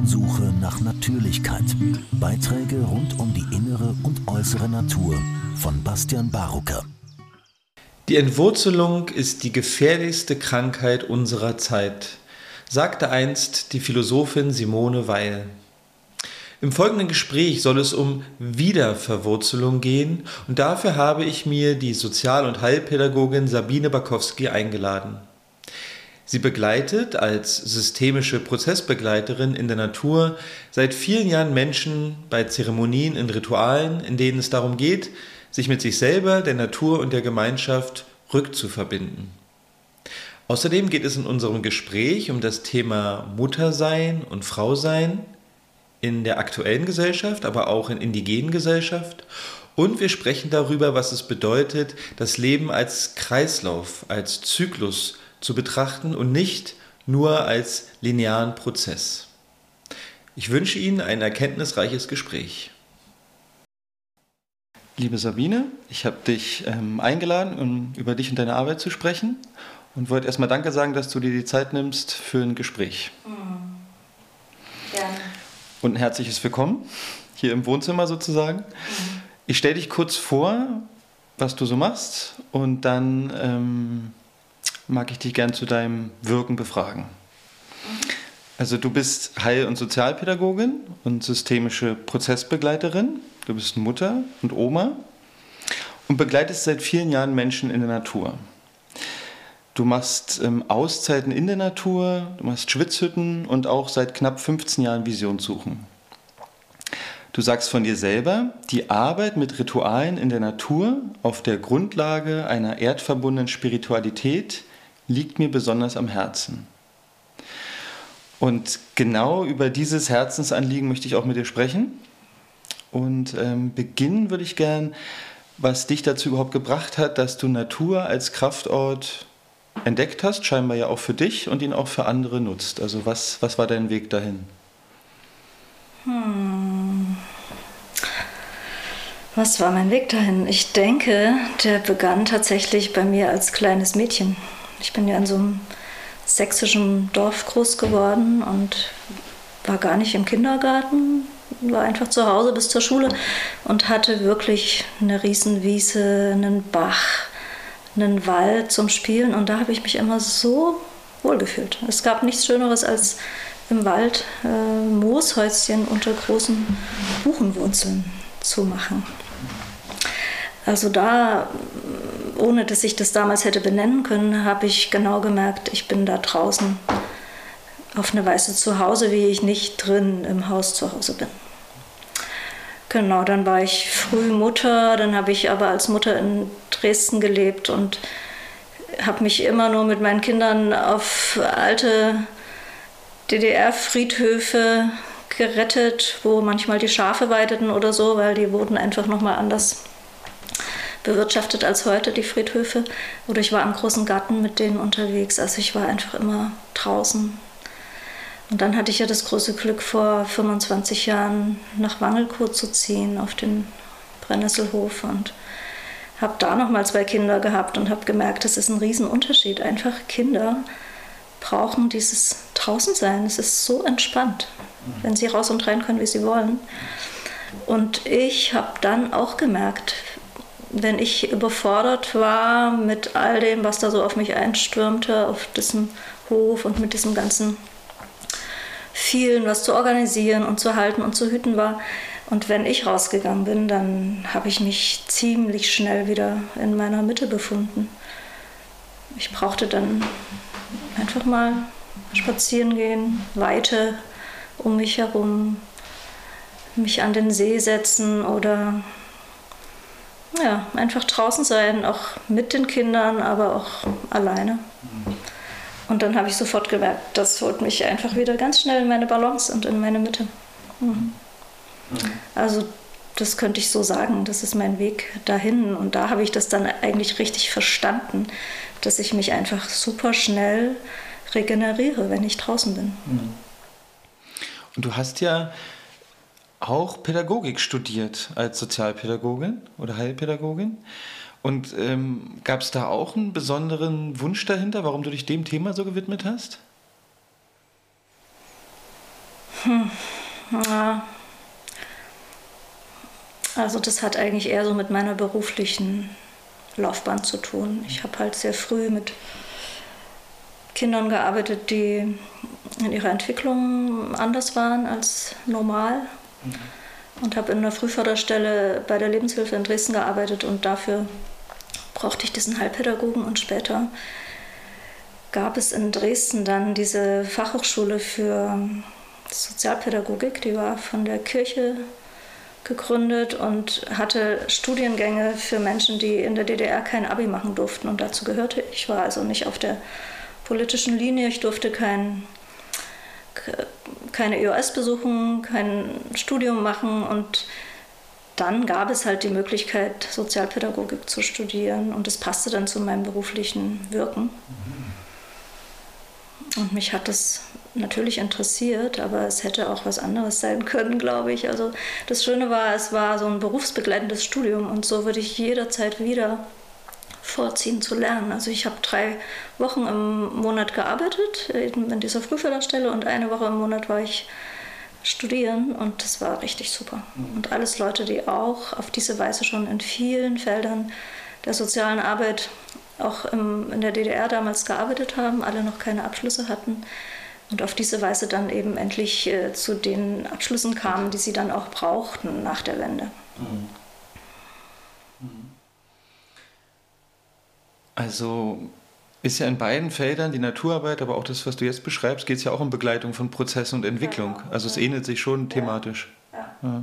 Spurensuche nach Natürlichkeit. Beiträge rund um die innere und äußere Natur von Bastian Barucker. Die Entwurzelung ist die gefährlichste Krankheit unserer Zeit, sagte einst die Philosophin Simone Weil. Im folgenden Gespräch soll es um Wiederverwurzelung gehen und dafür habe ich mir die Sozial- und Heilpädagogin Sabine Bakowski eingeladen. Sie begleitet als systemische Prozessbegleiterin in der Natur seit vielen Jahren Menschen bei Zeremonien in Ritualen, in denen es darum geht, sich mit sich selber, der Natur und der Gemeinschaft rückzuverbinden. Außerdem geht es in unserem Gespräch um das Thema Muttersein und Frausein, in der aktuellen Gesellschaft, aber auch in indigenen Gesellschaft. Und wir sprechen darüber, was es bedeutet, das Leben als Kreislauf, als Zyklus zu betrachten und nicht nur als linearen Prozess. Ich wünsche Ihnen ein erkenntnisreiches Gespräch. Liebe Sabine, ich habe dich ähm, eingeladen, um über dich und deine Arbeit zu sprechen und wollte erstmal Danke sagen, dass du dir die Zeit nimmst für ein Gespräch. Mhm. Gerne und ein herzliches Willkommen hier im Wohnzimmer sozusagen. Mhm. Ich stelle dich kurz vor, was du so machst und dann ähm, mag ich dich gern zu deinem Wirken befragen. Also du bist Heil- und Sozialpädagogin und systemische Prozessbegleiterin. Du bist Mutter und Oma und begleitest seit vielen Jahren Menschen in der Natur. Du machst ähm, Auszeiten in der Natur, du machst Schwitzhütten und auch seit knapp 15 Jahren Visionssuchen. Du sagst von dir selber, die Arbeit mit Ritualen in der Natur auf der Grundlage einer erdverbundenen Spiritualität liegt mir besonders am Herzen. Und genau über dieses Herzensanliegen möchte ich auch mit dir sprechen. Und ähm, beginnen würde ich gern, was dich dazu überhaupt gebracht hat, dass du Natur als Kraftort entdeckt hast, scheinbar ja auch für dich und ihn auch für andere nutzt. Also was, was war dein Weg dahin? Hm. Was war mein Weg dahin? Ich denke, der begann tatsächlich bei mir als kleines Mädchen. Ich bin ja in so einem sächsischen Dorf groß geworden und war gar nicht im Kindergarten, war einfach zu Hause bis zur Schule und hatte wirklich eine Riesenwiese, einen Bach, einen Wald zum Spielen und da habe ich mich immer so wohl gefühlt. Es gab nichts Schöneres als im Wald äh, Mooshäuschen unter großen Buchenwurzeln zu machen. Also da, ohne dass ich das damals hätte benennen können, habe ich genau gemerkt, ich bin da draußen auf eine Weise zu Hause, wie ich nicht drin im Haus zu Hause bin. Genau, dann war ich früh Mutter, dann habe ich aber als Mutter in Dresden gelebt und habe mich immer nur mit meinen Kindern auf alte DDR-Friedhöfe gerettet, wo manchmal die Schafe weideten oder so, weil die wurden einfach nochmal anders bewirtschaftet als heute, die Friedhöfe. Oder ich war im großen Garten mit denen unterwegs. Also ich war einfach immer draußen und dann hatte ich ja das große Glück, vor 25 Jahren nach Wangelkow zu ziehen, auf den Brennnesselhof und habe da nochmal zwei Kinder gehabt und habe gemerkt, das ist ein Riesenunterschied. Einfach Kinder brauchen dieses Draußensein. Es ist so entspannt, wenn sie raus und rein können, wie sie wollen. Und ich habe dann auch gemerkt, wenn ich überfordert war mit all dem, was da so auf mich einstürmte, auf diesem Hof und mit diesem ganzen vielen, was zu organisieren und zu halten und zu hüten war. Und wenn ich rausgegangen bin, dann habe ich mich ziemlich schnell wieder in meiner Mitte befunden. Ich brauchte dann einfach mal spazieren gehen, Weite um mich herum, mich an den See setzen oder ja, einfach draußen sein, auch mit den Kindern, aber auch alleine. Und dann habe ich sofort gemerkt, das holt mich einfach wieder ganz schnell in meine Balance und in meine Mitte. Mhm. Also das könnte ich so sagen, das ist mein Weg dahin. Und da habe ich das dann eigentlich richtig verstanden, dass ich mich einfach super schnell regeneriere, wenn ich draußen bin. Mhm. Und du hast ja auch Pädagogik studiert als Sozialpädagogin oder Heilpädagogin. Und ähm, gab es da auch einen besonderen Wunsch dahinter, warum du dich dem Thema so gewidmet hast? Hm, ja. Also das hat eigentlich eher so mit meiner beruflichen Laufbahn zu tun. Ich habe halt sehr früh mit Kindern gearbeitet, die in ihrer Entwicklung anders waren als normal. Und habe in einer Frühförderstelle bei der Lebenshilfe in Dresden gearbeitet und dafür brauchte ich diesen Heilpädagogen und später gab es in Dresden dann diese Fachhochschule für Sozialpädagogik, die war von der Kirche gegründet und hatte Studiengänge für Menschen, die in der DDR kein Abi machen durften. Und dazu gehörte ich. Ich war also nicht auf der politischen Linie. Ich durfte kein, keine EOS besuchen, kein Studium machen. Und dann gab es halt die Möglichkeit, Sozialpädagogik zu studieren. Und das passte dann zu meinem beruflichen Wirken. Und mich hat das natürlich interessiert, aber es hätte auch was anderes sein können, glaube ich. Also das Schöne war, es war so ein berufsbegleitendes Studium und so würde ich jederzeit wieder vorziehen zu lernen. Also ich habe drei Wochen im Monat gearbeitet in dieser Frühförderstelle und eine Woche im Monat war ich studieren und das war richtig super. Und alles Leute, die auch auf diese Weise schon in vielen Feldern der sozialen Arbeit auch im, in der DDR damals gearbeitet haben, alle noch keine Abschlüsse hatten und auf diese Weise dann eben endlich äh, zu den Abschlüssen kamen, die sie dann auch brauchten nach der Wende. Mhm. Mhm. Also ist ja in beiden Feldern die Naturarbeit, aber auch das, was du jetzt beschreibst, geht es ja auch um Begleitung von Prozessen und Entwicklung. Ja, also es ähnelt sich schon thematisch. Ja, ja.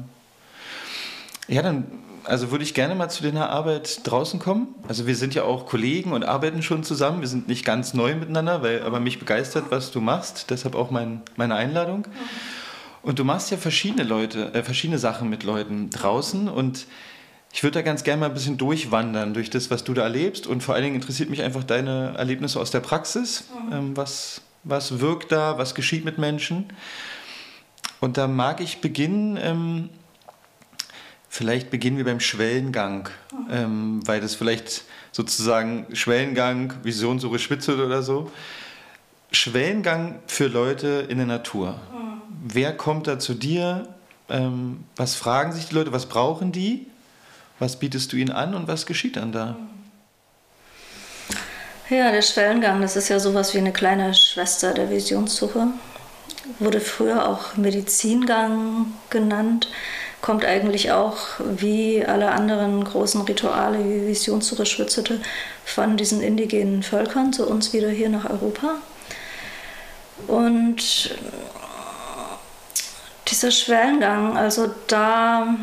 ja dann also würde ich gerne mal zu deiner Arbeit draußen kommen. Also wir sind ja auch Kollegen und arbeiten schon zusammen. Wir sind nicht ganz neu miteinander, weil aber mich begeistert, was du machst. Deshalb auch mein, meine Einladung. Und du machst ja verschiedene Leute, äh, verschiedene Sachen mit Leuten draußen und ich würde da ganz gerne mal ein bisschen durchwandern durch das, was du da erlebst. Und vor allen Dingen interessiert mich einfach deine Erlebnisse aus der Praxis. Ähm, was, was wirkt da, was geschieht mit Menschen? Und da mag ich beginnen. Ähm, Vielleicht beginnen wir beim Schwellengang, ähm, weil das vielleicht sozusagen Schwellengang, Visionssuche Spitze oder so. Schwellengang für Leute in der Natur. Mhm. Wer kommt da zu dir? Ähm, was fragen sich die Leute? Was brauchen die? Was bietest du ihnen an und was geschieht dann da? Ja, der Schwellengang, das ist ja sowas wie eine kleine Schwester der Visionssuche. Wurde früher auch Medizingang genannt kommt eigentlich auch wie alle anderen großen Rituale wie Visionssuche Schwitzete von diesen indigenen Völkern zu uns wieder hier nach Europa. Und dieser Schwellengang, also da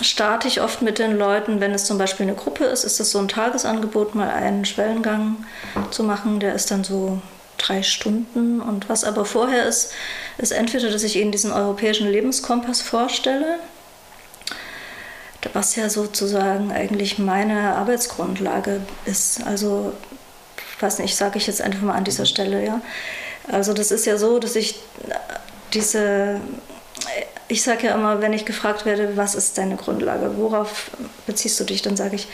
starte ich oft mit den Leuten, wenn es zum Beispiel eine Gruppe ist, ist es so ein Tagesangebot, mal einen Schwellengang zu machen. Der ist dann so drei Stunden. Und was aber vorher ist, ist entweder, dass ich Ihnen diesen europäischen Lebenskompass vorstelle, was ja sozusagen eigentlich meine Arbeitsgrundlage ist. Also, weiß nicht, sage ich jetzt einfach mal an dieser Stelle, ja. Also das ist ja so, dass ich diese, ich sage ja immer, wenn ich gefragt werde, was ist deine Grundlage, worauf beziehst du dich, dann sage ich,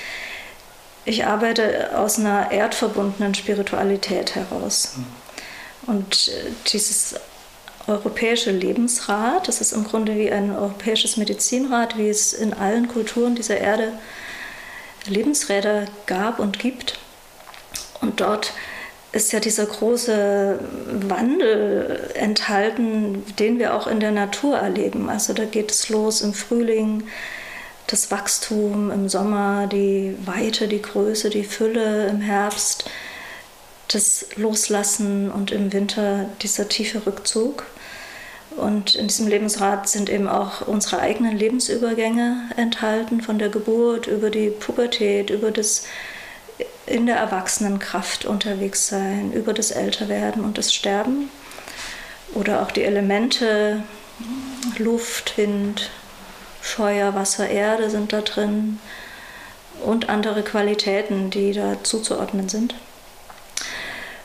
ich arbeite aus einer erdverbundenen Spiritualität heraus. Und äh, dieses europäische Lebensrat, das ist im Grunde wie ein europäisches Medizinrat, wie es in allen Kulturen dieser Erde Lebensräder gab und gibt. Und dort ist ja dieser große Wandel enthalten, den wir auch in der Natur erleben. Also da geht es los im Frühling, das Wachstum im Sommer, die Weite, die Größe, die Fülle im Herbst, das Loslassen und im Winter dieser tiefe Rückzug. Und in diesem Lebensrat sind eben auch unsere eigenen Lebensübergänge enthalten, von der Geburt über die Pubertät, über das in der Erwachsenenkraft unterwegs sein, über das Älterwerden und das Sterben. Oder auch die Elemente, Luft, Wind, Feuer, Wasser, Erde sind da drin und andere Qualitäten, die da zuzuordnen sind.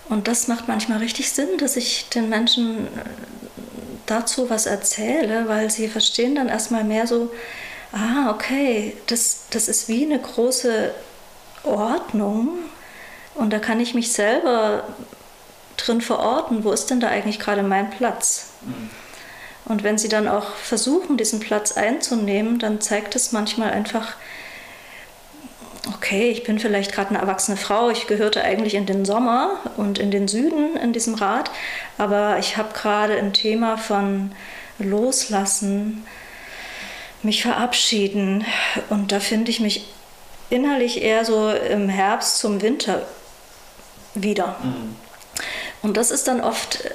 Und das macht manchmal richtig Sinn, dass ich den Menschen dazu was erzähle, weil sie verstehen dann erstmal mehr so, ah, okay, das, das ist wie eine große Ordnung und da kann ich mich selber drin verorten, wo ist denn da eigentlich gerade mein Platz? Mhm. Und wenn sie dann auch versuchen, diesen Platz einzunehmen, dann zeigt es manchmal einfach, okay, ich bin vielleicht gerade eine erwachsene Frau, ich gehörte eigentlich in den Sommer und in den Süden in diesem Rat, aber ich habe gerade ein Thema von Loslassen, mich verabschieden und da finde ich mich innerlich eher so im Herbst zum Winter wieder. Mhm. Und das ist dann oft äh,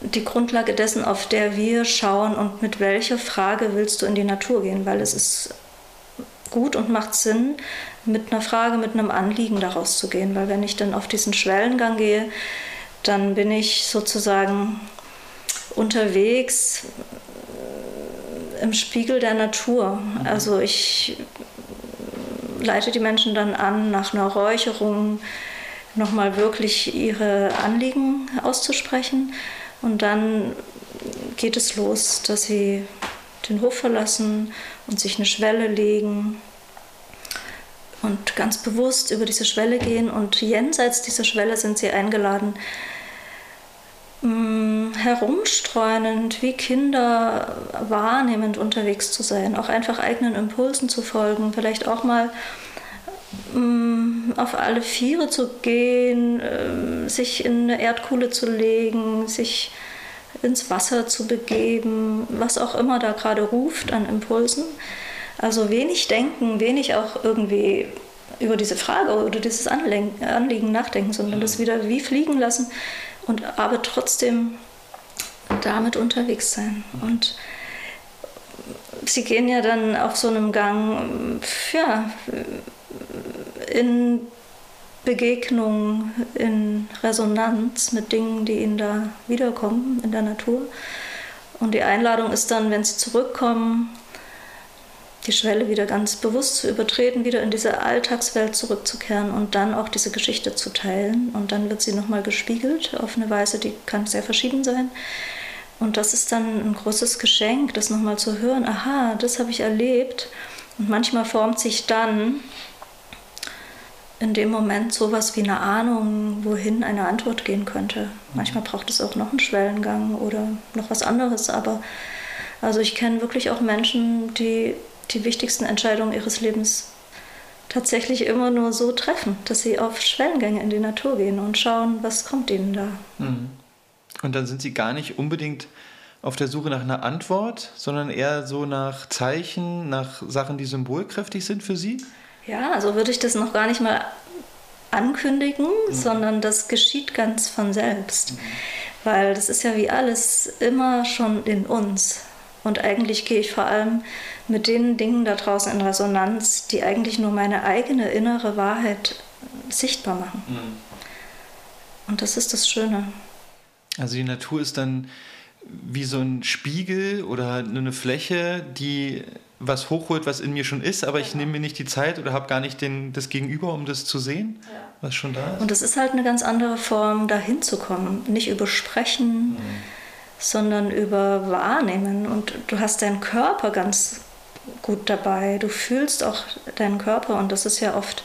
die Grundlage dessen, auf der wir schauen und mit welcher Frage willst du in die Natur gehen, weil es ist gut und macht Sinn, mit einer Frage, mit einem Anliegen daraus zu gehen, weil wenn ich dann auf diesen Schwellengang gehe, dann bin ich sozusagen unterwegs im Spiegel der Natur. Mhm. Also ich leite die Menschen dann an, nach einer Räucherung nochmal wirklich ihre Anliegen auszusprechen. Und dann geht es los, dass sie den Hof verlassen und sich eine Schwelle legen und ganz bewusst über diese Schwelle gehen. Und jenseits dieser Schwelle sind sie eingeladen, herumstreunend wie Kinder wahrnehmend unterwegs zu sein, auch einfach eigenen Impulsen zu folgen, vielleicht auch mal mm, auf alle Viere zu gehen, ähm, sich in eine Erdkuhle zu legen, sich ins Wasser zu begeben, was auch immer da gerade ruft an Impulsen. Also wenig denken, wenig auch irgendwie über diese Frage oder dieses Anliegen nachdenken, sondern das wieder wie fliegen lassen und aber trotzdem damit unterwegs sein. Und sie gehen ja dann auf so einem Gang ja, in Begegnung, in Resonanz mit Dingen, die ihnen da wiederkommen in der Natur. Und die Einladung ist dann, wenn sie zurückkommen, die Schwelle wieder ganz bewusst zu übertreten, wieder in diese Alltagswelt zurückzukehren und dann auch diese Geschichte zu teilen. Und dann wird sie nochmal gespiegelt auf eine Weise, die kann sehr verschieden sein. Und das ist dann ein großes Geschenk, das nochmal zu hören, aha, das habe ich erlebt. Und manchmal formt sich dann in dem Moment sowas wie eine Ahnung, wohin eine Antwort gehen könnte. Manchmal braucht es auch noch einen Schwellengang oder noch was anderes, aber also ich kenne wirklich auch Menschen, die die wichtigsten Entscheidungen ihres Lebens tatsächlich immer nur so treffen, dass sie auf Schwellengänge in die Natur gehen und schauen, was kommt ihnen da. Mhm. Und dann sind sie gar nicht unbedingt auf der Suche nach einer Antwort, sondern eher so nach Zeichen, nach Sachen, die symbolkräftig sind für sie? Ja, also würde ich das noch gar nicht mal ankündigen, mhm. sondern das geschieht ganz von selbst. Mhm. Weil das ist ja wie alles immer schon in uns. Und eigentlich gehe ich vor allem mit den Dingen da draußen in Resonanz, die eigentlich nur meine eigene innere Wahrheit sichtbar machen. Mhm. Und das ist das Schöne. Also die Natur ist dann wie so ein Spiegel oder eine Fläche, die was hochholt, was in mir schon ist, aber ich nehme mir nicht die Zeit oder habe gar nicht den, das Gegenüber, um das zu sehen, ja. was schon da ist. Und es ist halt eine ganz andere Form, dahin zu kommen. Nicht über Sprechen, mhm. sondern über Wahrnehmen. Und du hast deinen Körper ganz gut dabei. Du fühlst auch deinen Körper und das ist ja oft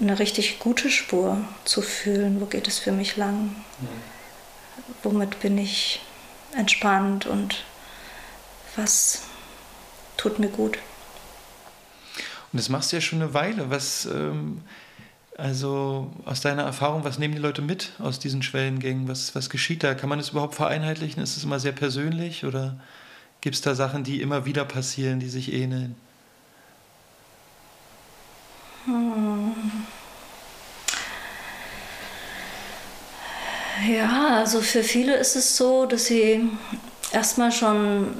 eine richtig gute Spur zu fühlen. Wo geht es für mich lang? Mhm. Womit bin ich entspannt und was tut mir gut. Und das machst du ja schon eine Weile. Was, ähm, also aus deiner Erfahrung, was nehmen die Leute mit aus diesen Schwellengängen? Was, was geschieht da? Kann man das überhaupt vereinheitlichen? Ist es immer sehr persönlich oder gibt es da Sachen, die immer wieder passieren, die sich ähneln? Hm. Ja, also für viele ist es so, dass sie erstmal schon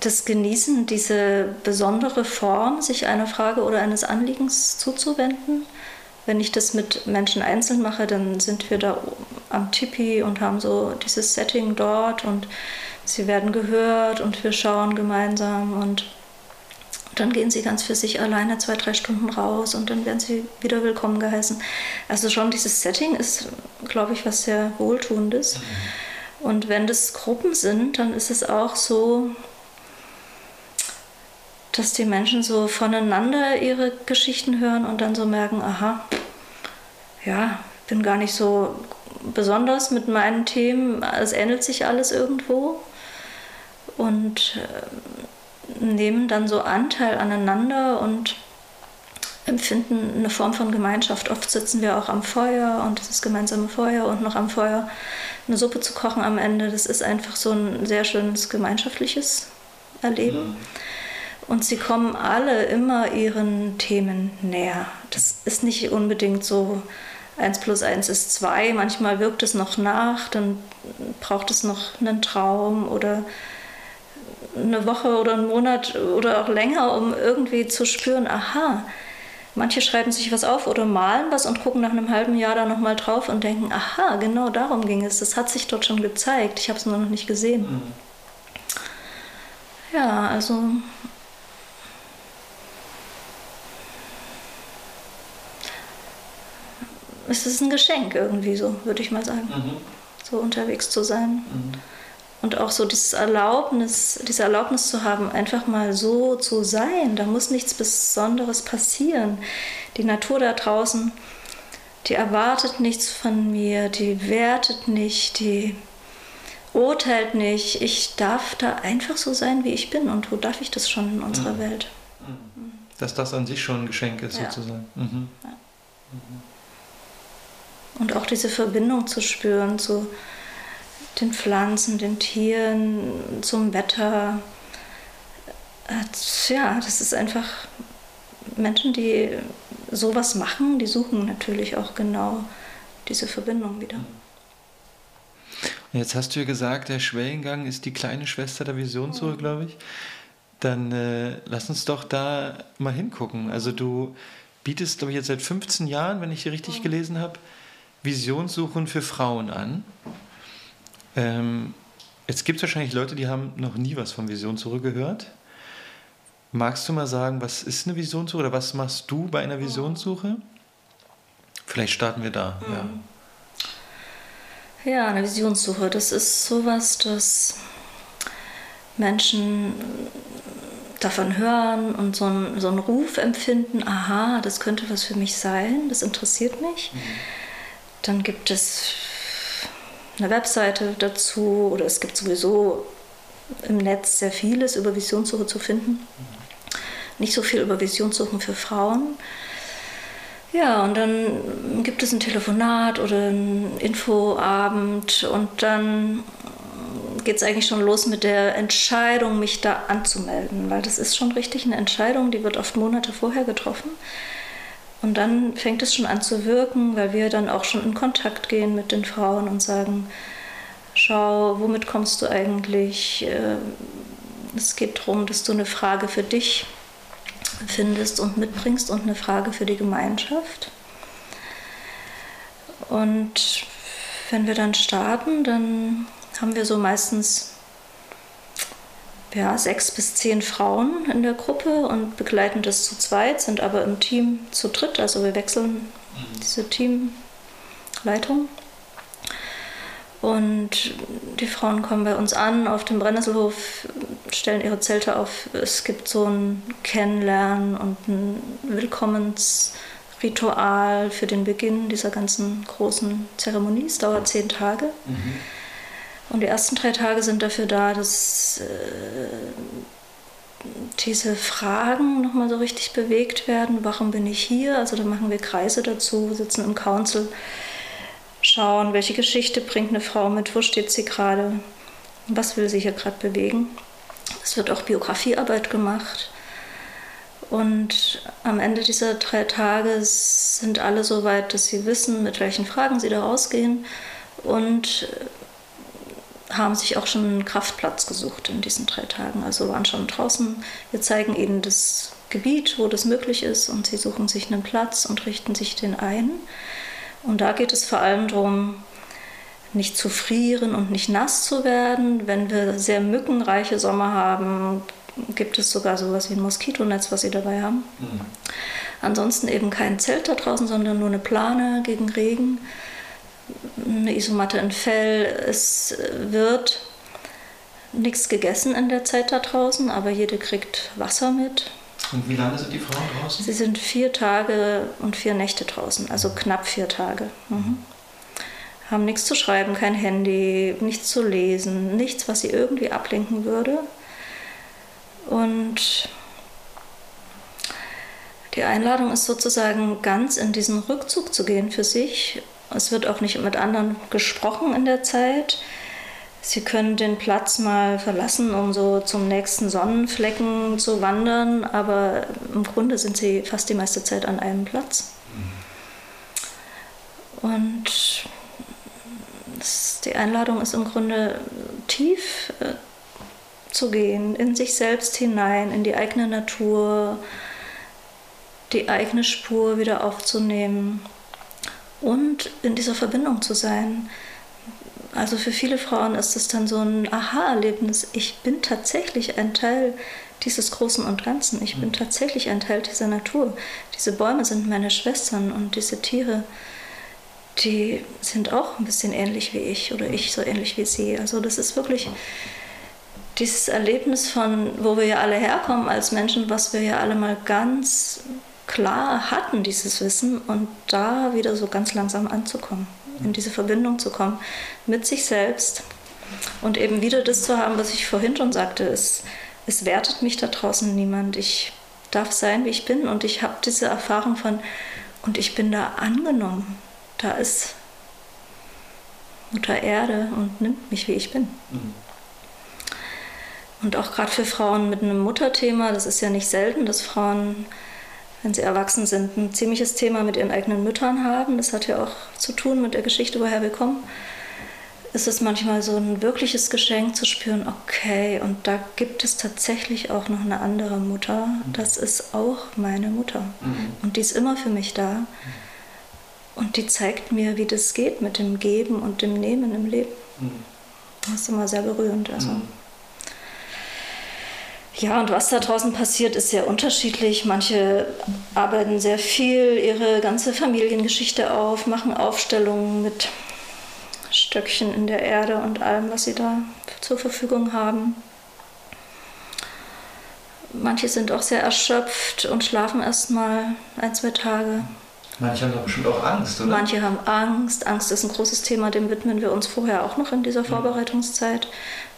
das Genießen, diese besondere Form, sich einer Frage oder eines Anliegens zuzuwenden. Wenn ich das mit Menschen einzeln mache, dann sind wir da am Tipi und haben so dieses Setting dort und sie werden gehört und wir schauen gemeinsam und dann gehen sie ganz für sich alleine zwei, drei Stunden raus und dann werden sie wieder willkommen geheißen. Also schon dieses Setting ist, glaube ich, was sehr Wohltuendes. Mhm. Und wenn das Gruppen sind, dann ist es auch so, dass die Menschen so voneinander ihre Geschichten hören und dann so merken, aha, ja, bin gar nicht so besonders mit meinen Themen. Es ähnelt sich alles irgendwo und äh, nehmen dann so Anteil aneinander und empfinden eine Form von Gemeinschaft. Oft sitzen wir auch am Feuer und das gemeinsame Feuer und noch am Feuer eine Suppe zu kochen am Ende. Das ist einfach so ein sehr schönes gemeinschaftliches Erleben. Mhm. Und sie kommen alle immer ihren Themen näher. Das ist nicht unbedingt so 1 plus 1 ist 2. Manchmal wirkt es noch nach, dann braucht es noch einen Traum oder eine Woche oder einen Monat oder auch länger, um irgendwie zu spüren, aha, Manche schreiben sich was auf oder malen was und gucken nach einem halben Jahr da nochmal drauf und denken, aha, genau darum ging es. Das hat sich dort schon gezeigt. Ich habe es nur noch nicht gesehen. Mhm. Ja, also es ist ein Geschenk irgendwie so, würde ich mal sagen, mhm. so unterwegs zu sein. Mhm. Und auch so dieses Erlaubnis, diese Erlaubnis zu haben, einfach mal so zu sein. Da muss nichts Besonderes passieren. Die Natur da draußen, die erwartet nichts von mir, die wertet nicht, die urteilt nicht. Ich darf da einfach so sein, wie ich bin. Und wo darf ich das schon in unserer mhm. Welt? Mhm. Dass das an sich schon ein Geschenk ist, ja. sozusagen. Mhm. Ja. Und auch diese Verbindung zu spüren zu den Pflanzen, den Tieren, zum Wetter. Ja, das ist einfach Menschen, die sowas machen, die suchen natürlich auch genau diese Verbindung wieder. Jetzt hast du ja gesagt, der Schwellengang ist die kleine Schwester der Visionssuche, mhm. glaube ich. Dann äh, lass uns doch da mal hingucken. Also du bietest, glaube ich, jetzt seit 15 Jahren, wenn ich hier richtig gelesen habe, Visionssuchen für Frauen an. Ähm, jetzt gibt es wahrscheinlich Leute, die haben noch nie was von Visionssuche gehört. Magst du mal sagen, was ist eine Visionssuche oder was machst du bei einer Visionssuche? Vielleicht starten wir da. Mhm. Ja. Ja, eine Visionssuche, das ist sowas, das Menschen davon hören und so einen, so einen Ruf empfinden, aha, das könnte was für mich sein, das interessiert mich. Mhm. Dann gibt es eine Webseite dazu oder es gibt sowieso im Netz sehr vieles über Visionssuche zu finden. Nicht so viel über Visionssuchen für Frauen. Ja, und dann gibt es ein Telefonat oder einen Infoabend und dann geht es eigentlich schon los mit der Entscheidung, mich da anzumelden, weil das ist schon richtig eine Entscheidung, die wird oft Monate vorher getroffen. Und dann fängt es schon an zu wirken, weil wir dann auch schon in Kontakt gehen mit den Frauen und sagen, schau, womit kommst du eigentlich? Äh, es geht darum, dass du eine Frage für dich findest und mitbringst und eine Frage für die Gemeinschaft. Und wenn wir dann starten, dann haben wir so meistens ja, sechs bis zehn Frauen in der Gruppe und begleiten das zu zweit, sind aber im Team zu dritt. Also wir wechseln diese Teamleitung. Und die Frauen kommen bei uns an auf dem Brennnesselhof, stellen ihre Zelte auf. Es gibt so ein Kennenlernen und ein Willkommensritual für den Beginn dieser ganzen großen Zeremonie. Es dauert zehn Tage. Mhm. Und die ersten drei Tage sind dafür da, dass äh, diese Fragen nochmal so richtig bewegt werden. Warum bin ich hier? Also da machen wir Kreise dazu, sitzen im Council, schauen, welche Geschichte bringt eine Frau mit, wo steht sie gerade, was will sie hier gerade bewegen. Es wird auch Biografiearbeit gemacht. Und am Ende dieser drei Tage sind alle so weit, dass sie wissen, mit welchen Fragen sie da rausgehen und haben sich auch schon einen Kraftplatz gesucht in diesen drei Tagen. Also waren schon draußen. Wir zeigen ihnen das Gebiet, wo das möglich ist, und sie suchen sich einen Platz und richten sich den ein. Und da geht es vor allem darum, nicht zu frieren und nicht nass zu werden. Wenn wir sehr mückenreiche Sommer haben, gibt es sogar sowas wie ein Moskitonetz, was sie dabei haben. Mhm. Ansonsten eben kein Zelt da draußen, sondern nur eine Plane gegen Regen eine Isomatte in Fell. Es wird nichts gegessen in der Zeit da draußen, aber jede kriegt Wasser mit. Und wie lange sind die Frauen draußen? Sie sind vier Tage und vier Nächte draußen, also knapp vier Tage. Mhm. haben nichts zu schreiben, kein Handy, nichts zu lesen, nichts, was sie irgendwie ablenken würde. Und die Einladung ist sozusagen ganz in diesen Rückzug zu gehen für sich. Es wird auch nicht mit anderen gesprochen in der Zeit. Sie können den Platz mal verlassen, um so zum nächsten Sonnenflecken zu wandern, aber im Grunde sind sie fast die meiste Zeit an einem Platz. Und die Einladung ist im Grunde tief äh, zu gehen, in sich selbst hinein, in die eigene Natur, die eigene Spur wieder aufzunehmen und in dieser Verbindung zu sein. Also für viele Frauen ist es dann so ein Aha-Erlebnis. Ich bin tatsächlich ein Teil dieses Großen und Ganzen. Ich bin mhm. tatsächlich ein Teil dieser Natur. Diese Bäume sind meine Schwestern und diese Tiere, die sind auch ein bisschen ähnlich wie ich oder ich so ähnlich wie sie. Also das ist wirklich dieses Erlebnis von, wo wir ja alle herkommen als Menschen, was wir ja alle mal ganz klar hatten, dieses Wissen, und da wieder so ganz langsam anzukommen, in diese Verbindung zu kommen mit sich selbst und eben wieder das zu haben, was ich vorhin schon sagte, es, es wertet mich da draußen niemand. Ich darf sein, wie ich bin und ich habe diese Erfahrung von, und ich bin da angenommen. Da ist Mutter Erde und nimmt mich, wie ich bin. Mhm. Und auch gerade für Frauen mit einem Mutterthema, das ist ja nicht selten, dass Frauen wenn sie erwachsen sind, ein ziemliches Thema mit ihren eigenen Müttern haben. Das hat ja auch zu tun mit der Geschichte, woher wir kommen. Ist es manchmal so ein wirkliches Geschenk zu spüren, okay, und da gibt es tatsächlich auch noch eine andere Mutter. Das ist auch meine Mutter. Mhm. Und die ist immer für mich da. Und die zeigt mir, wie das geht mit dem Geben und dem Nehmen im Leben. Mhm. Das ist immer sehr berührend. Also. Ja, und was da draußen passiert, ist sehr unterschiedlich. Manche arbeiten sehr viel ihre ganze Familiengeschichte auf, machen Aufstellungen mit Stöckchen in der Erde und allem, was sie da zur Verfügung haben. Manche sind auch sehr erschöpft und schlafen erst mal ein, zwei Tage. Manche haben doch bestimmt auch Angst, oder? Manche haben Angst. Angst ist ein großes Thema, dem widmen wir uns vorher auch noch in dieser mhm. Vorbereitungszeit.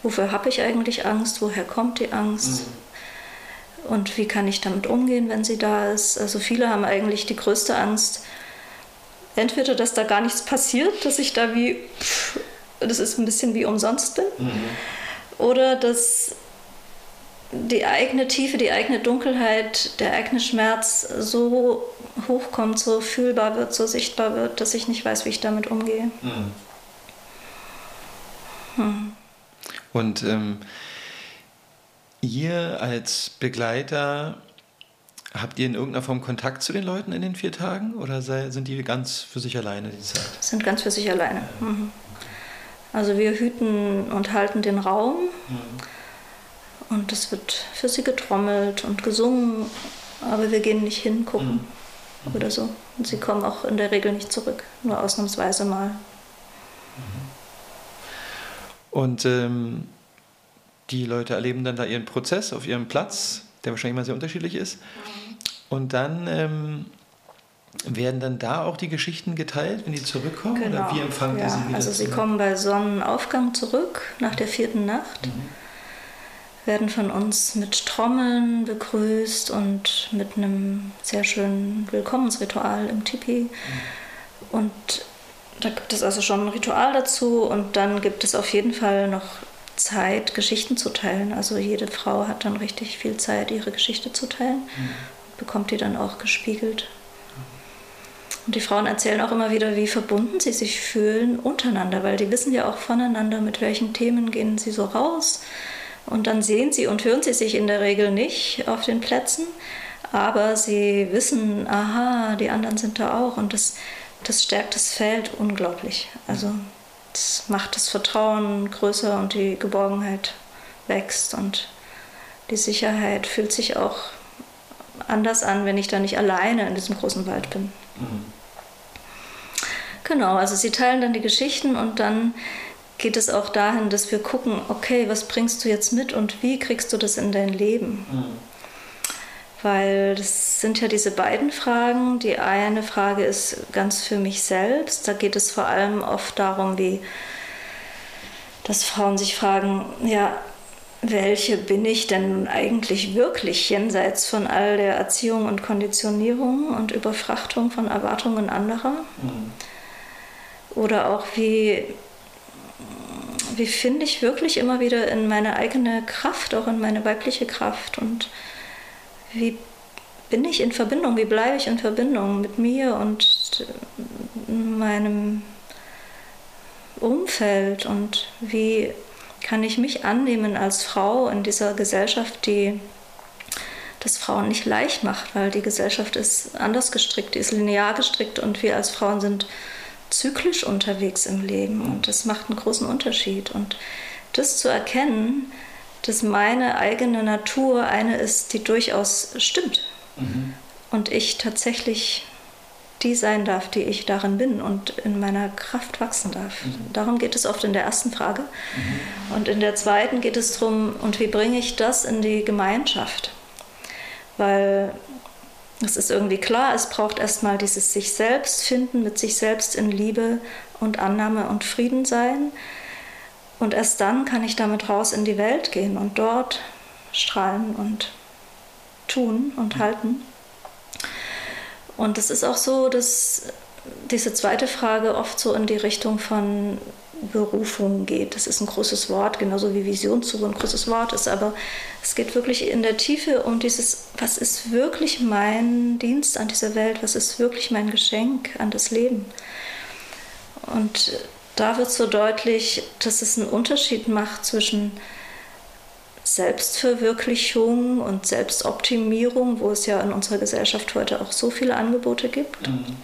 Wofür habe ich eigentlich Angst? Woher kommt die Angst? Mhm. Und wie kann ich damit umgehen, wenn sie da ist? Also viele haben eigentlich die größte Angst, entweder, dass da gar nichts passiert, dass ich da wie, pff, das ist ein bisschen wie umsonst bin, mhm. oder dass die eigene Tiefe, die eigene Dunkelheit, der eigene Schmerz so hochkommt, so fühlbar wird, so sichtbar wird, dass ich nicht weiß, wie ich damit umgehe. Mhm. Hm. Und ähm, ihr als Begleiter, habt ihr in irgendeiner Form Kontakt zu den Leuten in den vier Tagen oder sei, sind die ganz für sich alleine die Zeit? Sind ganz für sich alleine. Mhm. Also wir hüten und halten den Raum. Mhm und es wird für sie getrommelt und gesungen, aber wir gehen nicht hingucken mhm. Oder so. Und sie kommen auch in der Regel nicht zurück, nur ausnahmsweise mal. Mhm. Und ähm, die Leute erleben dann da ihren Prozess auf ihrem Platz, der wahrscheinlich mal sehr unterschiedlich ist. Mhm. Und dann ähm, werden dann da auch die Geschichten geteilt, wenn die zurückkommen? Genau. Oder wie empfangen ja. sie wieder? Also sie kommen bei Sonnenaufgang zurück nach der vierten Nacht. Mhm werden von uns mit Trommeln begrüßt und mit einem sehr schönen Willkommensritual im Tipi. Und da gibt es also schon ein Ritual dazu und dann gibt es auf jeden Fall noch Zeit, Geschichten zu teilen. Also jede Frau hat dann richtig viel Zeit, ihre Geschichte zu teilen, mhm. bekommt die dann auch gespiegelt. Und die Frauen erzählen auch immer wieder, wie verbunden sie sich fühlen untereinander, weil die wissen ja auch voneinander, mit welchen Themen gehen sie so raus, und dann sehen sie und hören sie sich in der Regel nicht auf den Plätzen, aber sie wissen, aha, die anderen sind da auch. Und das, das stärkt das Feld unglaublich. Also das macht das Vertrauen größer und die Geborgenheit wächst und die Sicherheit fühlt sich auch anders an, wenn ich da nicht alleine in diesem großen Wald bin. Mhm. Genau, also sie teilen dann die Geschichten und dann geht es auch dahin, dass wir gucken, okay, was bringst du jetzt mit und wie kriegst du das in dein Leben? Mhm. weil das sind ja diese beiden Fragen. Die eine Frage ist ganz für mich selbst. Da geht es vor allem oft darum, wie dass Frauen sich fragen, ja, welche bin ich denn eigentlich wirklich jenseits von all der Erziehung und Konditionierung und Überfrachtung von Erwartungen anderer? Mhm. Oder auch wie, wie finde ich wirklich immer wieder in meine eigene Kraft, auch in meine weibliche Kraft? Und wie bin ich in Verbindung, wie bleibe ich in Verbindung mit mir und meinem Umfeld? Und wie kann ich mich annehmen als Frau in dieser Gesellschaft, die das Frauen nicht leicht macht, weil die Gesellschaft ist anders gestrickt, die ist linear gestrickt und wir als Frauen sind zyklisch unterwegs im Leben und das macht einen großen Unterschied. Und das zu erkennen, dass meine eigene Natur eine ist, die durchaus stimmt mhm. und ich tatsächlich die sein darf, die ich darin bin und in meiner Kraft wachsen darf. Mhm. Darum geht es oft in der ersten Frage. Mhm. Und in der zweiten geht es darum, und wie bringe ich das in die Gemeinschaft? Weil es ist irgendwie klar, es braucht erstmal dieses sich selbst finden, mit sich selbst in Liebe und Annahme und Frieden sein. Und erst dann kann ich damit raus in die Welt gehen und dort strahlen und tun und mhm. halten. Und es ist auch so, dass diese zweite Frage oft so in die Richtung von Berufung geht. Das ist ein großes Wort, genauso wie Vision zu ein großes Wort ist, aber es geht wirklich in der Tiefe um dieses, was ist wirklich mein Dienst an dieser Welt, was ist wirklich mein Geschenk an das Leben. Und da wird so deutlich, dass es einen Unterschied macht zwischen Selbstverwirklichung und Selbstoptimierung, wo es ja in unserer Gesellschaft heute auch so viele Angebote gibt mhm.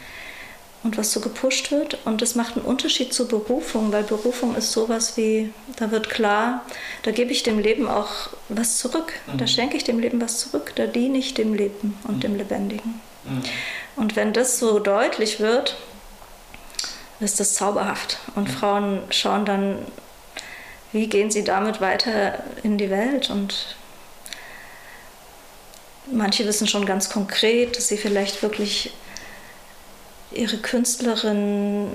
Und was so gepusht wird. Und das macht einen Unterschied zur Berufung, weil Berufung ist sowas wie, da wird klar, da gebe ich dem Leben auch was zurück. Mhm. Da schenke ich dem Leben was zurück, da diene ich dem Leben und mhm. dem Lebendigen. Mhm. Und wenn das so deutlich wird, ist das zauberhaft. Und mhm. Frauen schauen dann wie gehen sie damit weiter in die Welt? Und manche wissen schon ganz konkret, dass sie vielleicht wirklich ihre Künstlerin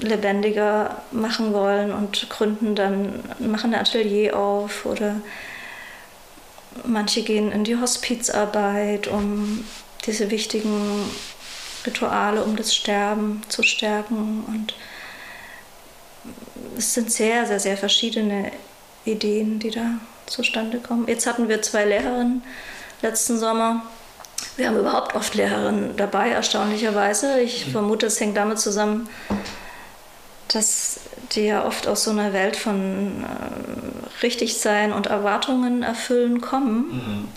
lebendiger machen wollen und gründen dann, machen ein Atelier auf oder manche gehen in die Hospizarbeit, um diese wichtigen Rituale um das Sterben zu stärken und es sind sehr, sehr, sehr verschiedene Ideen, die da zustande kommen. Jetzt hatten wir zwei Lehrerinnen letzten Sommer. Wir haben überhaupt oft Lehrerinnen dabei, erstaunlicherweise. Ich mhm. vermute, es hängt damit zusammen, dass die ja oft aus so einer Welt von äh, Richtigsein und Erwartungen erfüllen kommen. Mhm.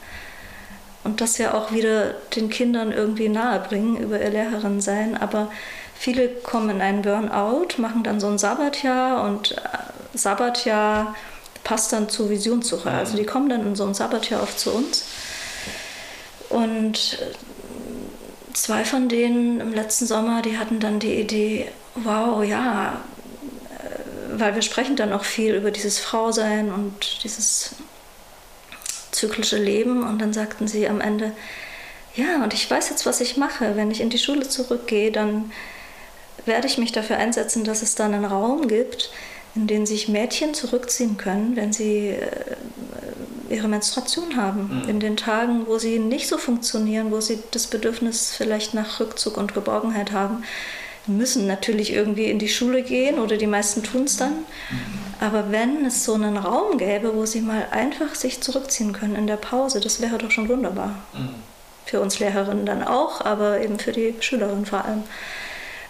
Und das ja auch wieder den Kindern irgendwie nahe bringen über ihr Lehrerin sein. Aber Viele kommen in einen Burnout, machen dann so ein Sabbatjahr und äh, Sabbatjahr passt dann zur Visionssuche. Also die kommen dann in so ein Sabbatjahr oft zu uns. Und zwei von denen im letzten Sommer, die hatten dann die Idee, wow, ja, äh, weil wir sprechen dann auch viel über dieses Frausein und dieses zyklische Leben. Und dann sagten sie am Ende, ja, und ich weiß jetzt, was ich mache. Wenn ich in die Schule zurückgehe, dann werde ich mich dafür einsetzen, dass es dann einen Raum gibt, in den sich Mädchen zurückziehen können, wenn sie äh, ihre Menstruation haben. Mhm. In den Tagen, wo sie nicht so funktionieren, wo sie das Bedürfnis vielleicht nach Rückzug und Geborgenheit haben, müssen natürlich irgendwie in die Schule gehen oder die meisten tun es dann. Mhm. Aber wenn es so einen Raum gäbe, wo sie mal einfach sich zurückziehen können in der Pause, das wäre doch schon wunderbar. Mhm. Für uns Lehrerinnen dann auch, aber eben für die Schülerinnen vor allem.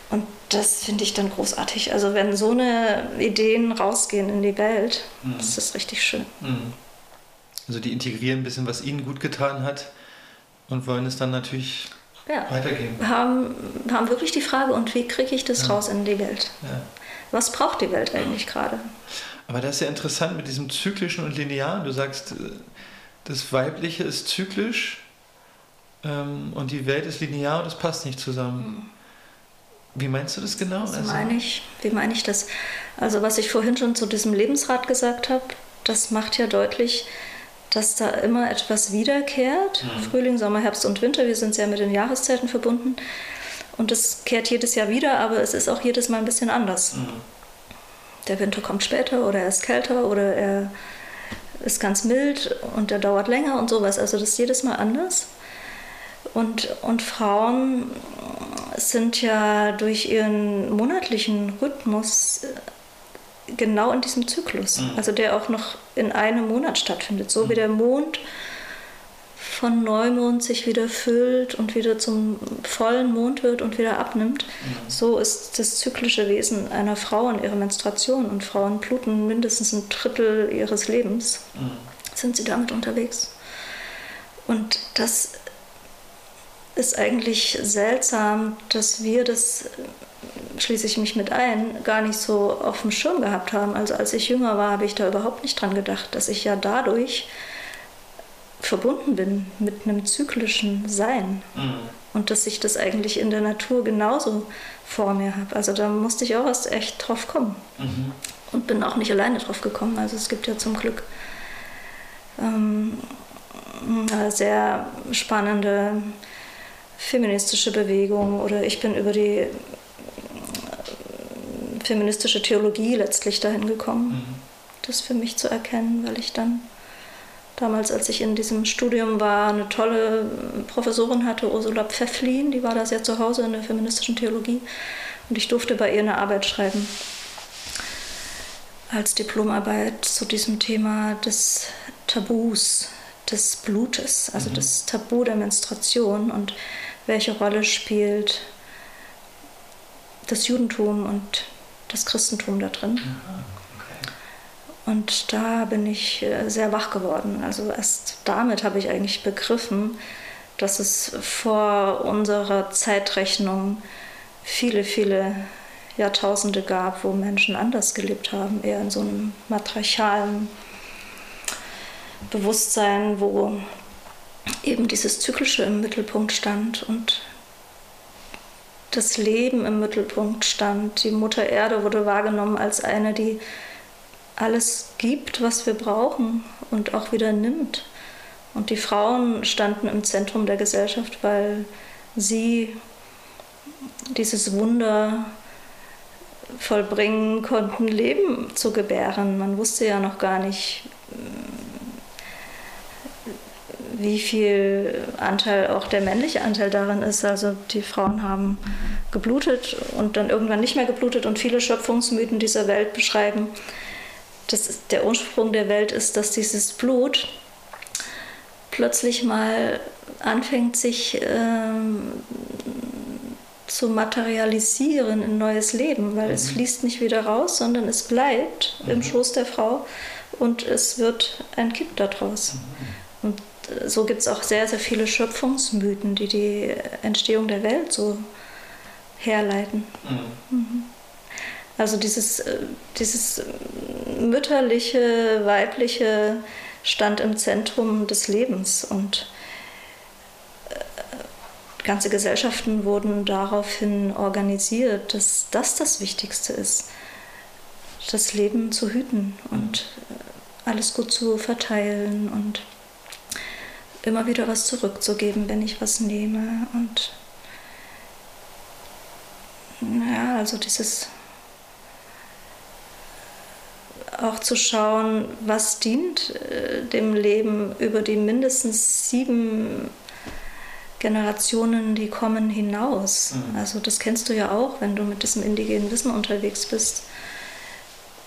Und das finde ich dann großartig. Also wenn so eine Ideen rausgehen in die Welt, mhm. das ist richtig schön. Mhm. Also die integrieren ein bisschen, was ihnen gut getan hat und wollen es dann natürlich ja. weitergeben. Haben, haben wirklich die Frage, und wie kriege ich das ja. raus in die Welt? Ja. Was braucht die Welt eigentlich gerade? Aber das ist ja interessant mit diesem zyklischen und linearen. Du sagst, äh, das Weibliche ist zyklisch ähm, und die Welt ist linear und es passt nicht zusammen. Mhm. Wie meinst du das genau? Also, meine ich? Wie meine ich das? Also was ich vorhin schon zu diesem Lebensrat gesagt habe, das macht ja deutlich, dass da immer etwas wiederkehrt. Mhm. Frühling, Sommer, Herbst und Winter, wir sind sehr mit den Jahreszeiten verbunden. Und es kehrt jedes Jahr wieder, aber es ist auch jedes Mal ein bisschen anders. Mhm. Der Winter kommt später oder er ist kälter oder er ist ganz mild und der dauert länger und sowas. Also das ist jedes Mal anders. Und, und Frauen sind ja durch ihren monatlichen Rhythmus äh, genau in diesem Zyklus, mhm. also der auch noch in einem Monat stattfindet, so mhm. wie der Mond von Neumond sich wieder füllt und wieder zum vollen Mond wird und wieder abnimmt. Mhm. So ist das zyklische Wesen einer Frau in ihrer Menstruation und Frauen bluten mindestens ein Drittel ihres Lebens, mhm. sind sie damit unterwegs. Und das ist eigentlich seltsam, dass wir das, schließe ich mich mit ein, gar nicht so auf dem Schirm gehabt haben. Also als ich jünger war, habe ich da überhaupt nicht dran gedacht, dass ich ja dadurch verbunden bin mit einem zyklischen Sein. Mhm. Und dass ich das eigentlich in der Natur genauso vor mir habe. Also da musste ich auch erst echt drauf kommen. Mhm. Und bin auch nicht alleine drauf gekommen. Also es gibt ja zum Glück ähm, sehr spannende feministische Bewegung oder ich bin über die feministische Theologie letztlich dahin gekommen, mhm. das für mich zu erkennen, weil ich dann damals, als ich in diesem Studium war, eine tolle Professorin hatte, Ursula Pfefflin, die war da sehr zu Hause in der feministischen Theologie und ich durfte bei ihr eine Arbeit schreiben als Diplomarbeit zu diesem Thema des Tabus des Blutes, also mhm. das Tabu der Menstruation und welche Rolle spielt das Judentum und das Christentum da drin. Und da bin ich äh, sehr wach geworden. Also erst damit habe ich eigentlich begriffen, dass es vor unserer Zeitrechnung viele, viele Jahrtausende gab, wo Menschen anders gelebt haben, eher in so einem matriarchalen Bewusstsein, wo eben dieses Zyklische im Mittelpunkt stand und das Leben im Mittelpunkt stand. Die Mutter Erde wurde wahrgenommen als eine, die alles gibt, was wir brauchen und auch wieder nimmt. Und die Frauen standen im Zentrum der Gesellschaft, weil sie dieses Wunder vollbringen konnten, Leben zu gebären. Man wusste ja noch gar nicht, wie viel Anteil auch der männliche Anteil darin ist. Also die Frauen haben geblutet und dann irgendwann nicht mehr geblutet und viele Schöpfungsmythen dieser Welt beschreiben, dass der Ursprung der Welt ist, dass dieses Blut plötzlich mal anfängt sich ähm, zu materialisieren in neues Leben, weil mhm. es fließt nicht wieder raus, sondern es bleibt mhm. im Schoß der Frau und es wird ein Kind daraus. Mhm. Und so gibt es auch sehr, sehr viele Schöpfungsmythen, die die Entstehung der Welt so herleiten. Mhm. Mhm. Also dieses, äh, dieses mütterliche, weibliche stand im Zentrum des Lebens und äh, ganze Gesellschaften wurden daraufhin organisiert, dass das das Wichtigste ist, das Leben zu hüten und äh, alles gut zu verteilen und immer wieder was zurückzugeben, wenn ich was nehme. Und ja, also dieses auch zu schauen, was dient äh, dem Leben über die mindestens sieben Generationen, die kommen, hinaus. Mhm. Also das kennst du ja auch, wenn du mit diesem indigenen Wissen unterwegs bist.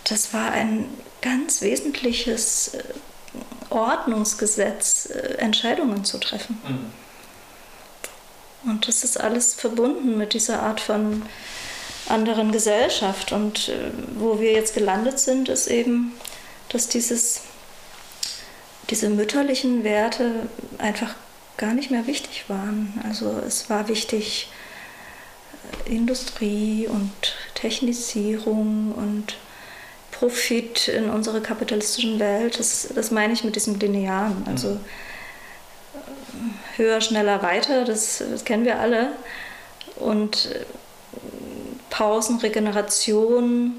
Das war ein ganz wesentliches äh, Ordnungsgesetz äh, Entscheidungen zu treffen. Mhm. Und das ist alles verbunden mit dieser Art von anderen Gesellschaft. Und äh, wo wir jetzt gelandet sind, ist eben, dass dieses, diese mütterlichen Werte einfach gar nicht mehr wichtig waren. Also es war wichtig äh, Industrie und Technisierung und Profit in unserer kapitalistischen Welt. Das, das meine ich mit diesem Linearen. Also mhm. höher, schneller, weiter, das, das kennen wir alle. Und äh, Pausen, Regeneration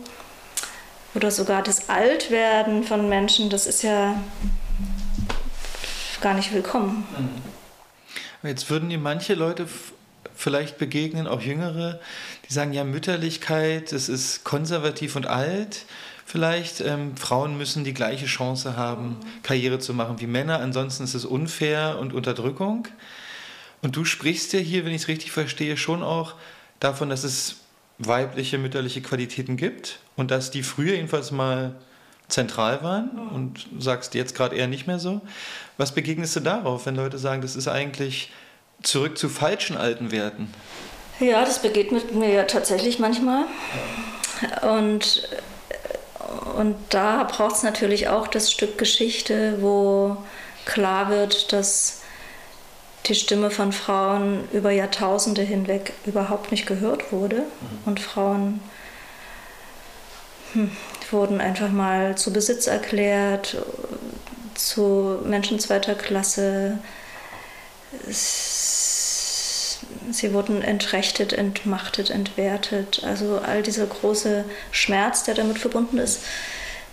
oder sogar das Altwerden von Menschen, das ist ja gar nicht willkommen. Jetzt würden dir manche Leute vielleicht begegnen, auch Jüngere, die sagen, ja, Mütterlichkeit, das ist konservativ und alt. Vielleicht ähm, Frauen müssen die gleiche Chance haben, Karriere zu machen wie Männer, ansonsten ist es unfair und Unterdrückung. Und du sprichst ja hier, wenn ich es richtig verstehe, schon auch davon, dass es weibliche mütterliche Qualitäten gibt und dass die früher jedenfalls mal zentral waren und sagst jetzt gerade eher nicht mehr so. Was begegnest du darauf, wenn Leute sagen, das ist eigentlich zurück zu falschen alten Werten? Ja, das begegnet mir ja tatsächlich manchmal. Und, und da braucht es natürlich auch das Stück Geschichte, wo klar wird, dass die Stimme von Frauen über Jahrtausende hinweg überhaupt nicht gehört wurde mhm. und Frauen hm, wurden einfach mal zu Besitz erklärt, zu Menschen zweiter Klasse. Sie wurden entrechtet, entmachtet, entwertet. Also all dieser große Schmerz, der damit verbunden ist,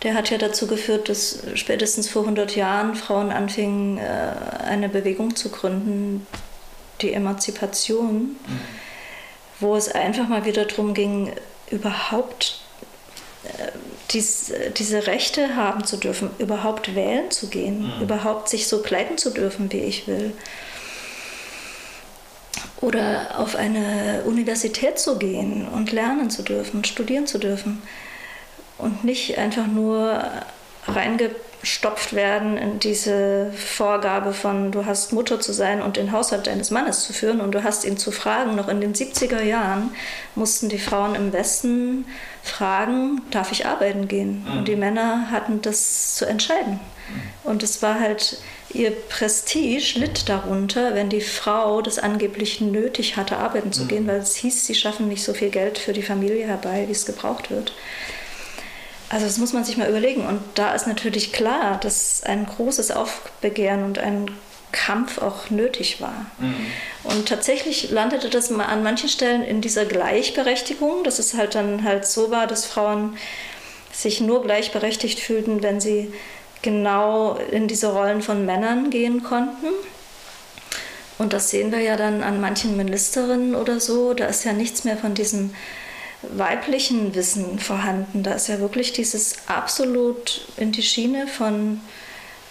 der hat ja dazu geführt, dass spätestens vor 100 Jahren Frauen anfingen, äh, eine Bewegung zu gründen, die Emanzipation, mhm. wo es einfach mal wieder darum ging, überhaupt äh, dies, diese Rechte haben zu dürfen, überhaupt wählen zu gehen, mhm. überhaupt sich so kleiden zu dürfen, wie ich will. Oder auf eine Universität zu gehen und lernen zu dürfen, studieren zu dürfen. Und nicht einfach nur reingestopft werden in diese Vorgabe von, du hast Mutter zu sein und den Haushalt deines Mannes zu führen und du hast ihn zu fragen. Noch in den 70er Jahren mussten die Frauen im Westen fragen, darf ich arbeiten gehen? Mhm. Und die Männer hatten das zu entscheiden. Mhm. Und es war halt, ihr Prestige litt darunter, wenn die Frau das angeblich nötig hatte, arbeiten zu mhm. gehen, weil es hieß, sie schaffen nicht so viel Geld für die Familie herbei, wie es gebraucht wird. Also das muss man sich mal überlegen. Und da ist natürlich klar, dass ein großes Aufbegehren und ein Kampf auch nötig war. Mhm. Und tatsächlich landete das an manchen Stellen in dieser Gleichberechtigung, dass es halt dann halt so war, dass Frauen sich nur gleichberechtigt fühlten, wenn sie genau in diese Rollen von Männern gehen konnten. Und das sehen wir ja dann an manchen Ministerinnen oder so. Da ist ja nichts mehr von diesem weiblichen Wissen vorhanden. Da ist ja wirklich dieses absolut in die Schiene von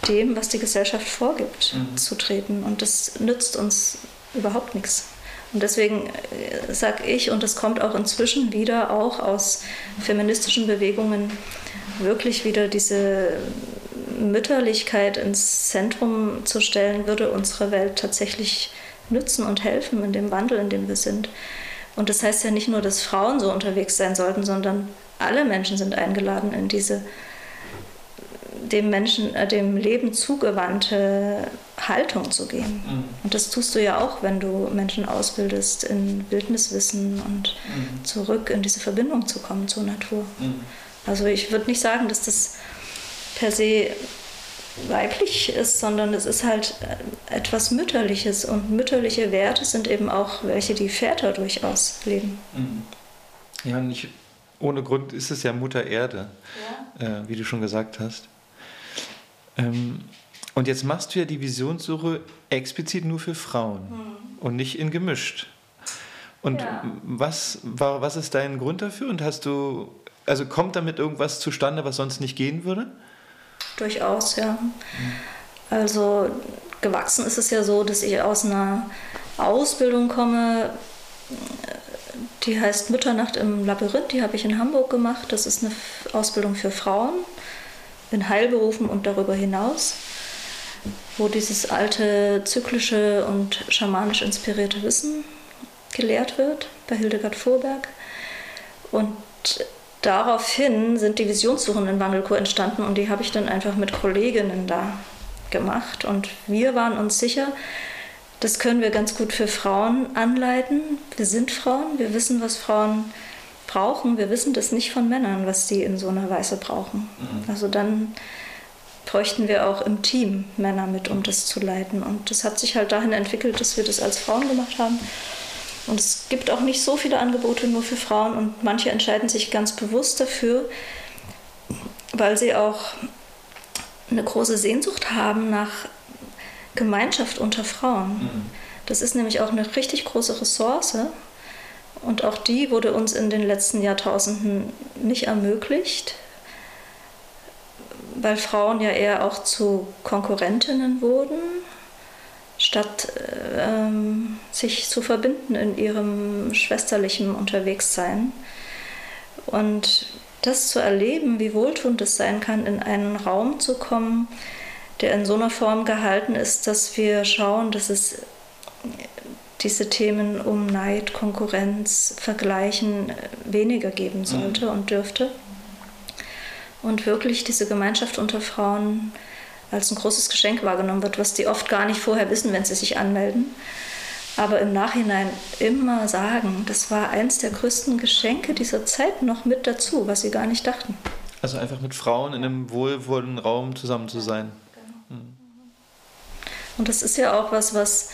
dem, was die Gesellschaft vorgibt, mhm. zu treten. Und das nützt uns überhaupt nichts. Und deswegen äh, sage ich, und das kommt auch inzwischen wieder auch aus feministischen Bewegungen, wirklich wieder diese Mütterlichkeit ins Zentrum zu stellen, würde unsere Welt tatsächlich nützen und helfen in dem Wandel, in dem wir sind. Und das heißt ja nicht nur, dass Frauen so unterwegs sein sollten, sondern alle Menschen sind eingeladen, in diese dem Menschen, äh, dem Leben zugewandte Haltung zu gehen. Mhm. Und das tust du ja auch, wenn du Menschen ausbildest in Bildniswissen und mhm. zurück in diese Verbindung zu kommen zur Natur. Mhm. Also ich würde nicht sagen, dass das per se weiblich ist, sondern es ist halt äh, etwas Mütterliches. Und mütterliche Werte sind eben auch welche, die Väter durchaus leben. Mhm. Ja, nicht ohne Grund ist es ja Mutter Erde, ja. äh, wie du schon gesagt hast. Ähm, und jetzt machst du ja die Visionssuche explizit nur für Frauen mhm. und nicht in gemischt. Und ja. was, war, was ist dein Grund dafür? Und hast du, also kommt damit irgendwas zustande, was sonst nicht gehen würde? Durchaus, ja. Also gewachsen ist es ja so, dass ich aus einer Ausbildung komme, die heißt Mütternacht im Labyrinth, die habe ich in Hamburg gemacht. Das ist eine Ausbildung für Frauen in Heilberufen und darüber hinaus, wo dieses alte zyklische und schamanisch inspirierte Wissen gelehrt wird bei Hildegard Vorberg. Und daraufhin sind die Visionssuchen in Wangelkur entstanden und die habe ich dann einfach mit Kolleginnen da gemacht. Und wir waren uns sicher, das können wir ganz gut für Frauen anleiten. Wir sind Frauen, wir wissen, was Frauen brauchen. Wir wissen das nicht von Männern, was die in so einer Weise brauchen. Mhm. Also dann bräuchten wir auch im Team Männer mit, um das zu leiten. Und das hat sich halt dahin entwickelt, dass wir das als Frauen gemacht haben. Und es gibt auch nicht so viele Angebote nur für Frauen und manche entscheiden sich ganz bewusst dafür, weil sie auch eine große Sehnsucht haben nach Gemeinschaft unter Frauen. Mhm. Das ist nämlich auch eine richtig große Ressource. Und auch die wurde uns in den letzten Jahrtausenden nicht ermöglicht, weil Frauen ja eher auch zu Konkurrentinnen wurden, statt ähm, sich zu verbinden in ihrem schwesterlichen Unterwegssein. Und das zu erleben, wie wohltuend es sein kann, in einen Raum zu kommen, der in so einer Form gehalten ist, dass wir schauen, dass es diese Themen um Neid, Konkurrenz, Vergleichen weniger geben mhm. sollte und dürfte. Und wirklich diese Gemeinschaft unter Frauen als ein großes Geschenk wahrgenommen wird, was die oft gar nicht vorher wissen, wenn sie sich anmelden. Aber im Nachhinein immer sagen, das war eins der größten Geschenke dieser Zeit noch mit dazu, was sie gar nicht dachten. Also einfach mit Frauen in einem wohlwollenden Raum zusammen zu sein. Mhm. Und das ist ja auch was, was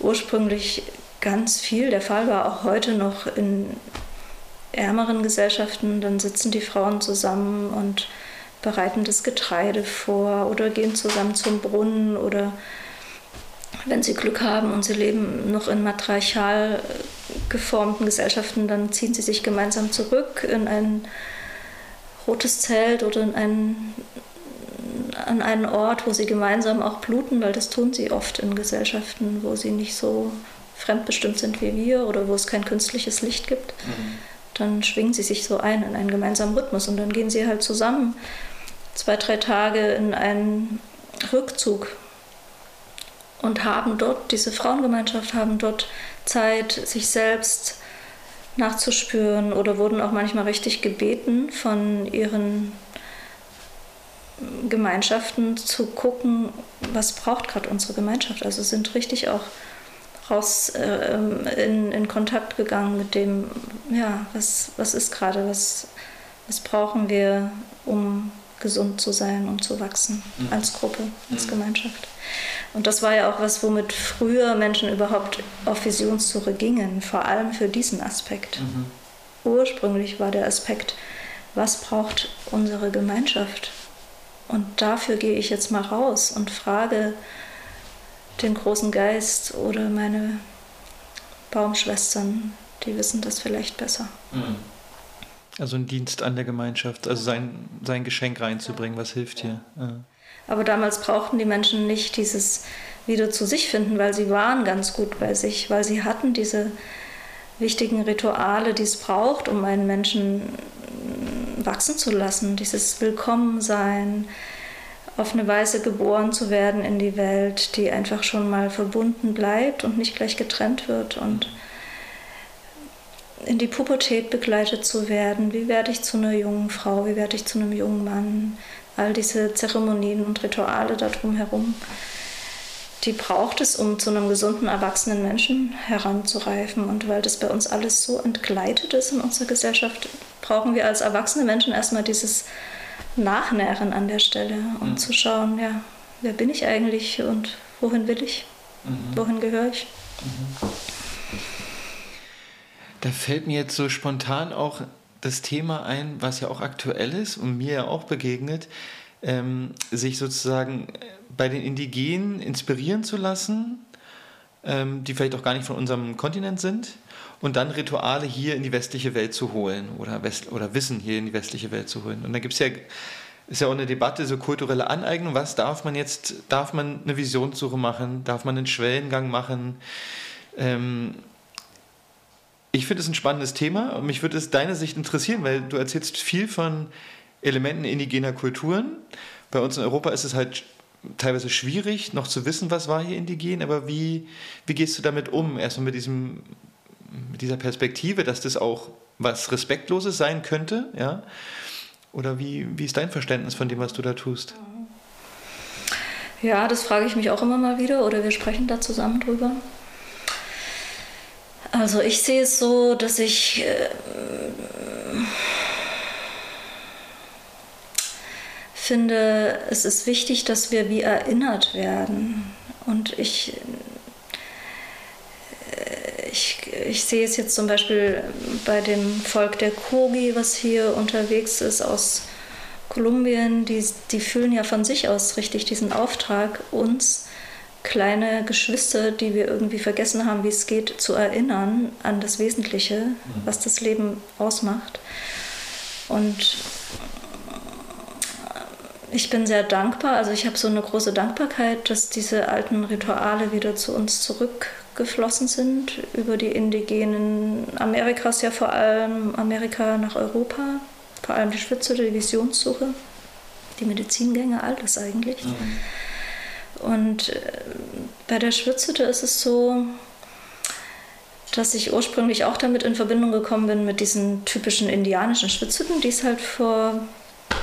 ursprünglich ganz viel der Fall war, auch heute noch in ärmeren Gesellschaften. Dann sitzen die Frauen zusammen und bereiten das Getreide vor oder gehen zusammen zum Brunnen oder wenn sie Glück haben und sie leben noch in matriarchal geformten Gesellschaften, dann ziehen sie sich gemeinsam zurück in ein rotes Zelt oder in einen an einen Ort, wo sie gemeinsam auch bluten, weil das tun sie oft in Gesellschaften, wo sie nicht so fremdbestimmt sind wie wir oder wo es kein künstliches Licht gibt. Mhm. Dann schwingen sie sich so ein in einen gemeinsamen Rhythmus und dann gehen sie halt zusammen zwei, drei Tage in einen Rückzug und haben dort, diese Frauengemeinschaft, haben dort Zeit, sich selbst nachzuspüren oder wurden auch manchmal richtig gebeten von ihren Gemeinschaften zu gucken, was braucht gerade unsere Gemeinschaft. Also sind richtig auch raus äh, in, in Kontakt gegangen mit dem, ja, was, was ist gerade, was, was brauchen wir, um gesund zu sein und zu wachsen mhm. als Gruppe, als mhm. Gemeinschaft. Und das war ja auch was, womit früher Menschen überhaupt auf Visionssuche gingen, vor allem für diesen Aspekt. Mhm. Ursprünglich war der Aspekt, was braucht unsere Gemeinschaft? Und dafür gehe ich jetzt mal raus und frage den großen Geist oder meine Baumschwestern, die wissen das vielleicht besser. Mhm. Also ein Dienst an der Gemeinschaft, also sein, sein Geschenk reinzubringen, was hilft hier. Ja. Aber damals brauchten die Menschen nicht dieses wieder zu sich finden, weil sie waren ganz gut bei sich, weil sie hatten diese wichtigen Rituale, die es braucht, um einen Menschen wachsen zu lassen, dieses Willkommensein, auf eine Weise geboren zu werden in die Welt, die einfach schon mal verbunden bleibt und nicht gleich getrennt wird und in die Pubertät begleitet zu werden. Wie werde ich zu einer jungen Frau? Wie werde ich zu einem jungen Mann? All diese Zeremonien und Rituale darum herum, die braucht es, um zu einem gesunden, erwachsenen Menschen heranzureifen. Und weil das bei uns alles so entgleitet ist in unserer Gesellschaft, brauchen wir als erwachsene Menschen erstmal dieses Nachnähren an der Stelle und mhm. zu schauen, ja, wer bin ich eigentlich und wohin will ich? Mhm. Wohin gehöre ich? Mhm. Da fällt mir jetzt so spontan auch das Thema ein, was ja auch aktuell ist und mir ja auch begegnet, ähm, sich sozusagen bei den Indigenen inspirieren zu lassen, ähm, die vielleicht auch gar nicht von unserem Kontinent sind, und dann Rituale hier in die westliche Welt zu holen oder, West oder Wissen hier in die westliche Welt zu holen. Und da gibt es ja, ist ja auch eine Debatte, so kulturelle Aneignung. Was darf man jetzt, darf man eine Visionssuche machen? Darf man einen Schwellengang machen? Ähm, ich finde es ein spannendes Thema und mich würde es deine Sicht interessieren, weil du erzählst viel von Elementen indigener Kulturen. Bei uns in Europa ist es halt teilweise schwierig, noch zu wissen, was war hier indigen, aber wie, wie gehst du damit um? Erstmal mit diesem mit dieser Perspektive, dass das auch was Respektloses sein könnte, ja? Oder wie, wie ist dein Verständnis von dem, was du da tust? Ja, das frage ich mich auch immer mal wieder oder wir sprechen da zusammen drüber. Also ich sehe es so, dass ich äh, finde, es ist wichtig, dass wir wie erinnert werden. Und ich ich, ich sehe es jetzt zum Beispiel bei dem Volk der Kogi, was hier unterwegs ist aus Kolumbien, die, die fühlen ja von sich aus richtig diesen Auftrag, uns kleine Geschwister, die wir irgendwie vergessen haben, wie es geht, zu erinnern an das Wesentliche, was das Leben ausmacht. Und ich bin sehr dankbar, also ich habe so eine große Dankbarkeit, dass diese alten Rituale wieder zu uns zurückgeflossen sind, über die indigenen Amerikas ja vor allem, Amerika nach Europa, vor allem die Schwitzer, die Visionssuche, die Medizingänge, all das eigentlich. Mhm. Und äh, bei der Schwitzhütte ist es so, dass ich ursprünglich auch damit in Verbindung gekommen bin mit diesen typischen indianischen Schwitzhütten, die es halt vor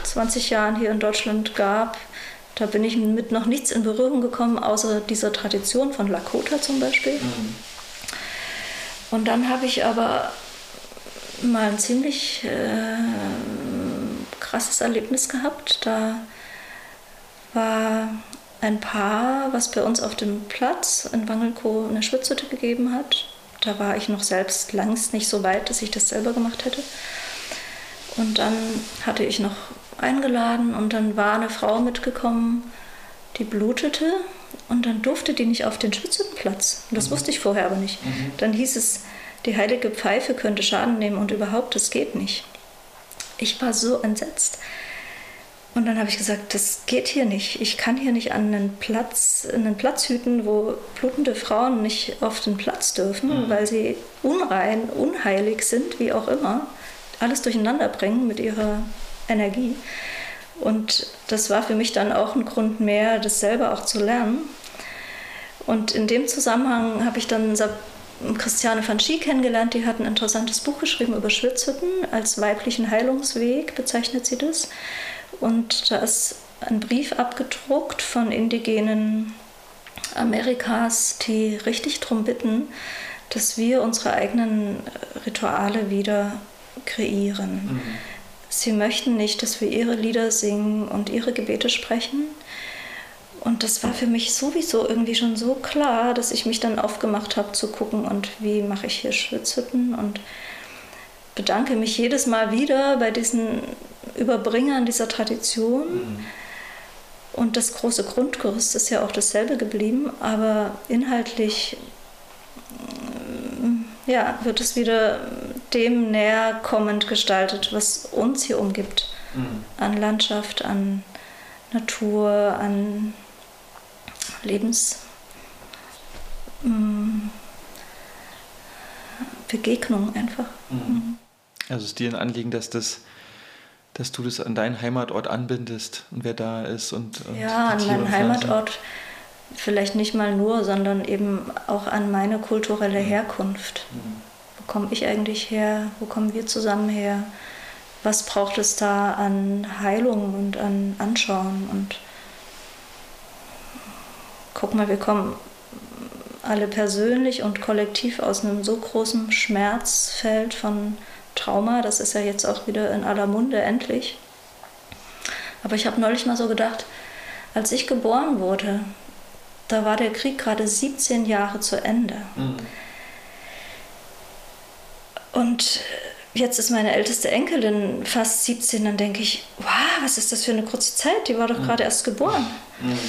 20 Jahren hier in Deutschland gab. Da bin ich mit noch nichts in Berührung gekommen, außer dieser Tradition von Lakota zum Beispiel. Mhm. Und dann habe ich aber mal ein ziemlich äh, krasses Erlebnis gehabt. Da war ein Paar, was bei uns auf dem Platz in Wangelkow eine Schwitzhütte gegeben hat. Da war ich noch selbst längst nicht so weit, dass ich das selber gemacht hätte. Und dann hatte ich noch eingeladen und dann war eine Frau mitgekommen, die blutete und dann durfte die nicht auf den Schwitzhüttenplatz. Und das mhm. wusste ich vorher aber nicht. Mhm. Dann hieß es, die heilige Pfeife könnte Schaden nehmen und überhaupt, das geht nicht. Ich war so entsetzt. Und dann habe ich gesagt, das geht hier nicht. Ich kann hier nicht an einen Platz, einen Platz hüten, wo blutende Frauen nicht auf den Platz dürfen, mhm. weil sie unrein, unheilig sind, wie auch immer. Alles durcheinander bringen mit ihrer Energie. Und das war für mich dann auch ein Grund mehr, das selber auch zu lernen. Und in dem Zusammenhang habe ich dann Christiane van Schie kennengelernt, die hat ein interessantes Buch geschrieben über Schwitzhütten. Als weiblichen Heilungsweg bezeichnet sie das. Und da ist ein Brief abgedruckt von indigenen Amerikas, die richtig darum bitten, dass wir unsere eigenen Rituale wieder kreieren. Mhm. Sie möchten nicht, dass wir ihre Lieder singen und ihre Gebete sprechen. Und das war für mich sowieso irgendwie schon so klar, dass ich mich dann aufgemacht habe zu gucken und wie mache ich hier Schwitzhütten und bedanke mich jedes Mal wieder bei diesen Überbringern dieser Tradition. Mhm. Und das große Grundgerüst ist ja auch dasselbe geblieben, aber inhaltlich mm, ja, wird es wieder dem näher kommend gestaltet, was uns hier umgibt. Mhm. An Landschaft, an Natur, an Lebensbegegnung mm, einfach. Mhm. Also es ist dir ein Anliegen, dass das dass du das an deinen Heimatort anbindest und wer da ist und, und ja an meinen Heimatort vielleicht nicht mal nur, sondern eben auch an meine kulturelle mhm. Herkunft. Mhm. Wo komme ich eigentlich her? Wo kommen wir zusammen her? Was braucht es da an Heilung und an Anschauen? Und guck mal, wir kommen alle persönlich und kollektiv aus einem so großen Schmerzfeld von Trauma. Das ist ja jetzt auch wieder in aller Munde endlich. Aber ich habe neulich mal so gedacht, als ich geboren wurde, da war der Krieg gerade 17 Jahre zu Ende. Mhm. Und jetzt ist meine älteste Enkelin fast 17, dann denke ich, wow, was ist das für eine kurze Zeit? Die war doch mhm. gerade erst geboren. Mhm.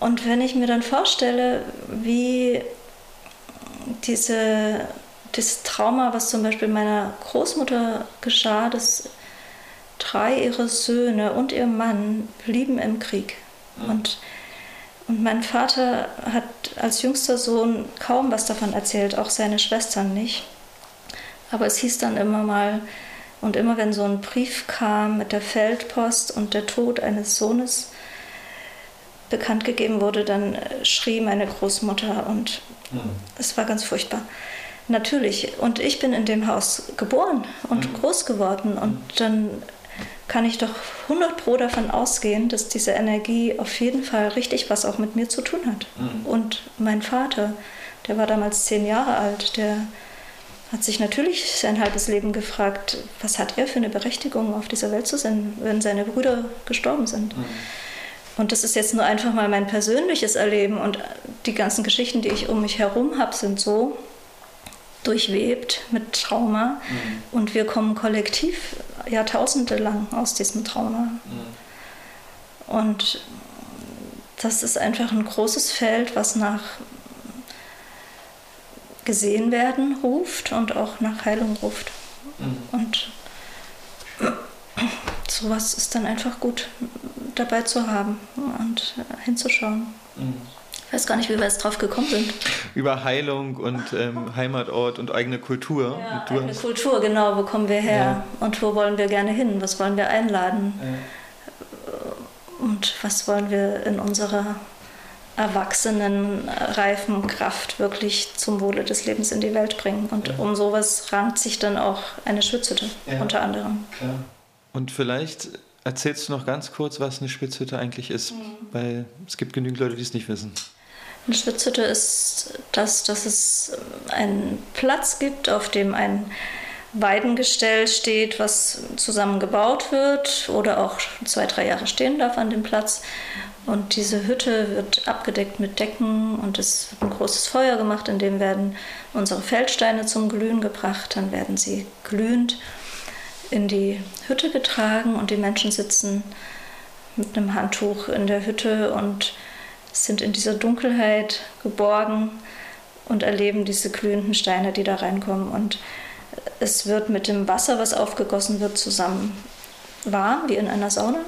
Und wenn ich mir dann vorstelle, wie diese das Trauma, was zum Beispiel meiner Großmutter geschah, dass drei ihrer Söhne und ihr Mann blieben im Krieg. Mhm. Und, und mein Vater hat als jüngster Sohn kaum was davon erzählt, auch seine Schwestern nicht. Aber es hieß dann immer mal, und immer wenn so ein Brief kam mit der Feldpost und der Tod eines Sohnes bekannt gegeben wurde, dann schrie meine Großmutter und mhm. es war ganz furchtbar. Natürlich. Und ich bin in dem Haus geboren und mhm. groß geworden. Und dann kann ich doch 100 Pro davon ausgehen, dass diese Energie auf jeden Fall richtig was auch mit mir zu tun hat. Mhm. Und mein Vater, der war damals zehn Jahre alt, der hat sich natürlich sein halbes Leben gefragt, was hat er für eine Berechtigung, auf dieser Welt zu sein, wenn seine Brüder gestorben sind. Mhm. Und das ist jetzt nur einfach mal mein persönliches Erleben und die ganzen Geschichten, die ich um mich herum habe, sind so, durchwebt mit Trauma mhm. und wir kommen kollektiv Jahrtausende lang aus diesem Trauma. Mhm. Und das ist einfach ein großes Feld, was nach gesehen werden ruft und auch nach Heilung ruft. Mhm. Und sowas ist dann einfach gut dabei zu haben und hinzuschauen. Mhm. Ich weiß gar nicht, wie wir jetzt drauf gekommen sind. Über Heilung und ähm, Heimatort und eigene Kultur. Ja, eigene hast... Kultur, genau. Wo kommen wir her? Ja. Und wo wollen wir gerne hin? Was wollen wir einladen? Ja. Und was wollen wir in unserer erwachsenen, reifen Kraft wirklich zum Wohle des Lebens in die Welt bringen? Und um sowas rankt sich dann auch eine Schwitzhütte unter anderem. Klar. Und vielleicht erzählst du noch ganz kurz, was eine Schwitzhütte eigentlich ist, mhm. weil es gibt genügend Leute, die es nicht wissen. Eine Schwitzhütte ist das, dass es einen Platz gibt, auf dem ein Weidengestell steht, was zusammengebaut wird oder auch zwei, drei Jahre stehen darf an dem Platz. Und diese Hütte wird abgedeckt mit Decken und es wird ein großes Feuer gemacht, in dem werden unsere Feldsteine zum Glühen gebracht, dann werden sie glühend in die Hütte getragen und die Menschen sitzen mit einem Handtuch in der Hütte und sind in dieser Dunkelheit geborgen und erleben diese glühenden Steine, die da reinkommen. Und es wird mit dem Wasser, was aufgegossen wird, zusammen warm, wie in einer Sauna.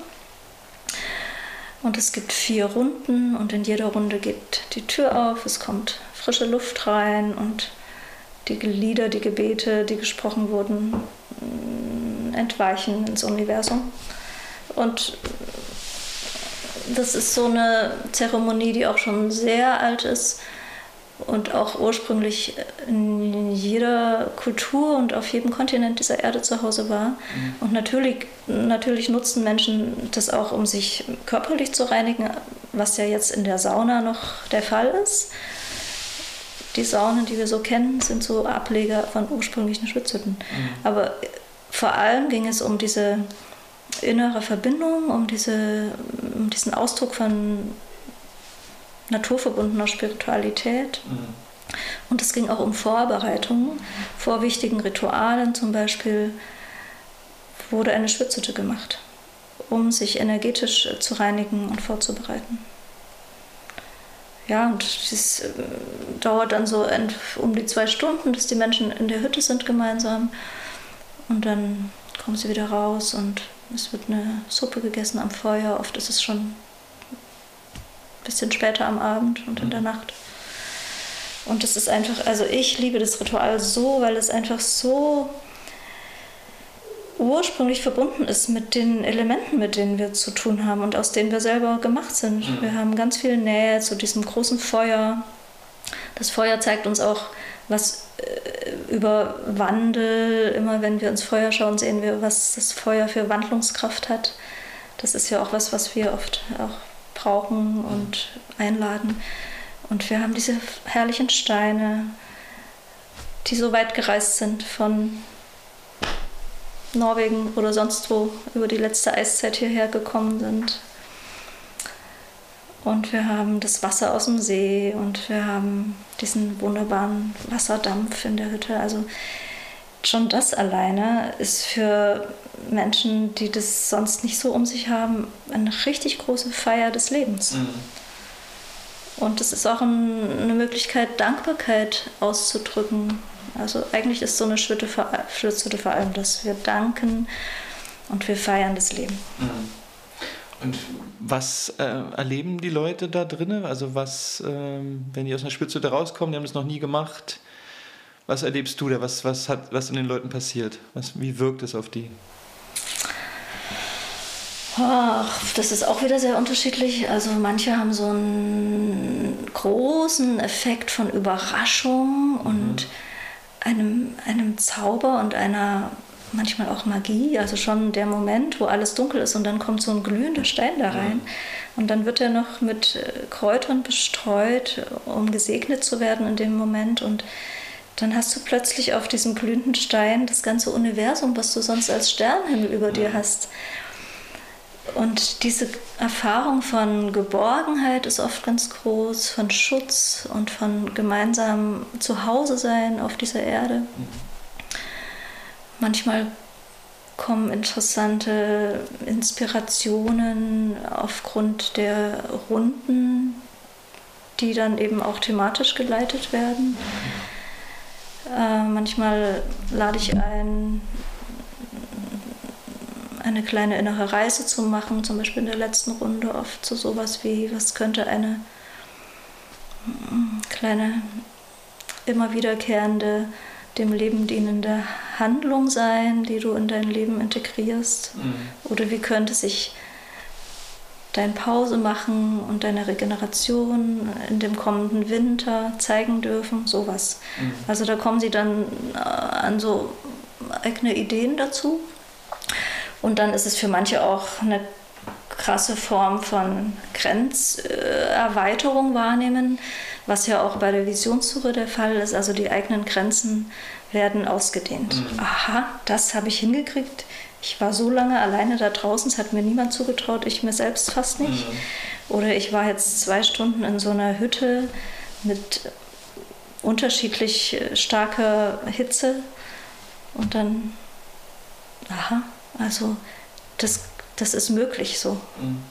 Und es gibt vier Runden und in jeder Runde geht die Tür auf, es kommt frische Luft rein und die Lieder, die Gebete, die gesprochen wurden, entweichen ins Universum. Und das ist so eine Zeremonie, die auch schon sehr alt ist und auch ursprünglich in jeder Kultur und auf jedem Kontinent dieser Erde zu Hause war. Mhm. Und natürlich, natürlich nutzen Menschen das auch, um sich körperlich zu reinigen, was ja jetzt in der Sauna noch der Fall ist. Die Saunen, die wir so kennen, sind so Ableger von ursprünglichen Schwitzhütten. Mhm. Aber vor allem ging es um diese innere Verbindung, um, diese, um diesen Ausdruck von naturverbundener Spiritualität. Mhm. Und es ging auch um Vorbereitungen. Vor wichtigen Ritualen zum Beispiel wurde eine Schwitzhütte gemacht, um sich energetisch zu reinigen und vorzubereiten. Ja, und das äh, dauert dann so um die zwei Stunden, dass die Menschen in der Hütte sind gemeinsam. Und dann kommen sie wieder raus und es wird eine Suppe gegessen am Feuer. Oft ist es schon ein bisschen später am Abend und in der mhm. Nacht. Und es ist einfach, also ich liebe das Ritual so, weil es einfach so ursprünglich verbunden ist mit den Elementen, mit denen wir zu tun haben und aus denen wir selber gemacht sind. Mhm. Wir haben ganz viel Nähe zu diesem großen Feuer. Das Feuer zeigt uns auch, was äh, über Wandel, immer wenn wir ins Feuer schauen, sehen wir, was das Feuer für Wandlungskraft hat. Das ist ja auch was, was wir oft auch brauchen und einladen. Und wir haben diese herrlichen Steine, die so weit gereist sind von Norwegen oder sonst wo über die letzte Eiszeit hierher gekommen sind. Und wir haben das Wasser aus dem See und wir haben diesen wunderbaren Wasserdampf in der Hütte. Also schon das alleine ist für Menschen, die das sonst nicht so um sich haben, eine richtig große Feier des Lebens. Mhm. Und es ist auch ein, eine Möglichkeit, Dankbarkeit auszudrücken. Also eigentlich ist so eine Schritte vor, vor allem, dass wir danken und wir feiern das Leben. Mhm. Und was äh, erleben die Leute da drinnen? Also was, ähm, wenn die aus einer Spitzhütte rauskommen, die haben das noch nie gemacht. Was erlebst du da? Was, was, hat, was in den Leuten passiert? Was, wie wirkt es auf die? Ach, das ist auch wieder sehr unterschiedlich. Also manche haben so einen großen Effekt von Überraschung mhm. und einem, einem Zauber und einer manchmal auch Magie, also schon der Moment, wo alles dunkel ist und dann kommt so ein glühender Stein da rein. Und dann wird er noch mit äh, Kräutern bestreut, um gesegnet zu werden in dem Moment. Und dann hast du plötzlich auf diesem glühenden Stein das ganze Universum, was du sonst als Sternenhimmel über dir hast. Und diese Erfahrung von Geborgenheit ist oft ganz groß, von Schutz und von gemeinsam Zuhause sein auf dieser Erde. Manchmal kommen interessante Inspirationen aufgrund der Runden, die dann eben auch thematisch geleitet werden. Äh, manchmal lade ich ein, eine kleine innere Reise zu machen, zum Beispiel in der letzten Runde oft zu sowas wie, was könnte eine mm, kleine, immer wiederkehrende, dem Leben dienende Handlung sein, die du in dein Leben integrierst? Mhm. Oder wie könnte sich dein Pause machen und deine Regeneration in dem kommenden Winter zeigen dürfen? Sowas. Mhm. Also da kommen sie dann äh, an so eigene Ideen dazu. Und dann ist es für manche auch eine krasse Form von Grenzerweiterung wahrnehmen, was ja auch bei der Visionssuche der Fall ist. Also die eigenen Grenzen werden ausgedehnt. Mhm. Aha, das habe ich hingekriegt. Ich war so lange alleine da draußen, es hat mir niemand zugetraut, ich mir selbst fast nicht. Mhm. Oder ich war jetzt zwei Stunden in so einer Hütte mit unterschiedlich starker Hitze und dann, aha, also das, das ist möglich so. Mhm.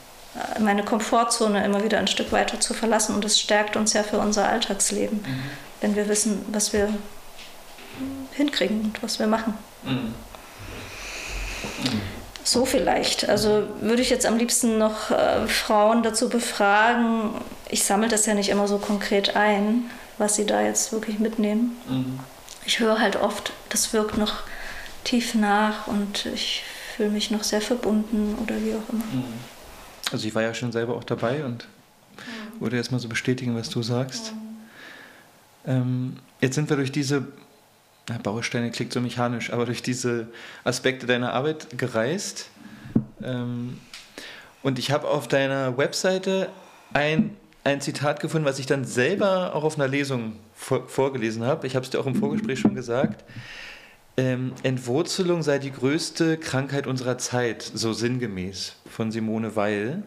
Meine Komfortzone immer wieder ein Stück weiter zu verlassen und das stärkt uns ja für unser Alltagsleben, mhm. wenn wir wissen, was wir hinkriegen und was wir machen. Mhm. So vielleicht. Also würde ich jetzt am liebsten noch äh, Frauen dazu befragen. Ich sammle das ja nicht immer so konkret ein, was sie da jetzt wirklich mitnehmen. Mhm. Ich höre halt oft, das wirkt noch tief nach und ich fühle mich noch sehr verbunden oder wie auch immer. Also ich war ja schon selber auch dabei und mhm. würde jetzt mal so bestätigen, was du sagst. Mhm. Ähm, jetzt sind wir durch diese na, Bausteine klingt so mechanisch, aber durch diese Aspekte deiner Arbeit gereist. Ähm, und ich habe auf deiner Webseite ein, ein Zitat gefunden, was ich dann selber auch auf einer Lesung vor, vorgelesen habe. Ich habe es dir auch im Vorgespräch schon gesagt. Ähm, Entwurzelung sei die größte Krankheit unserer Zeit, so sinngemäß von Simone Weil.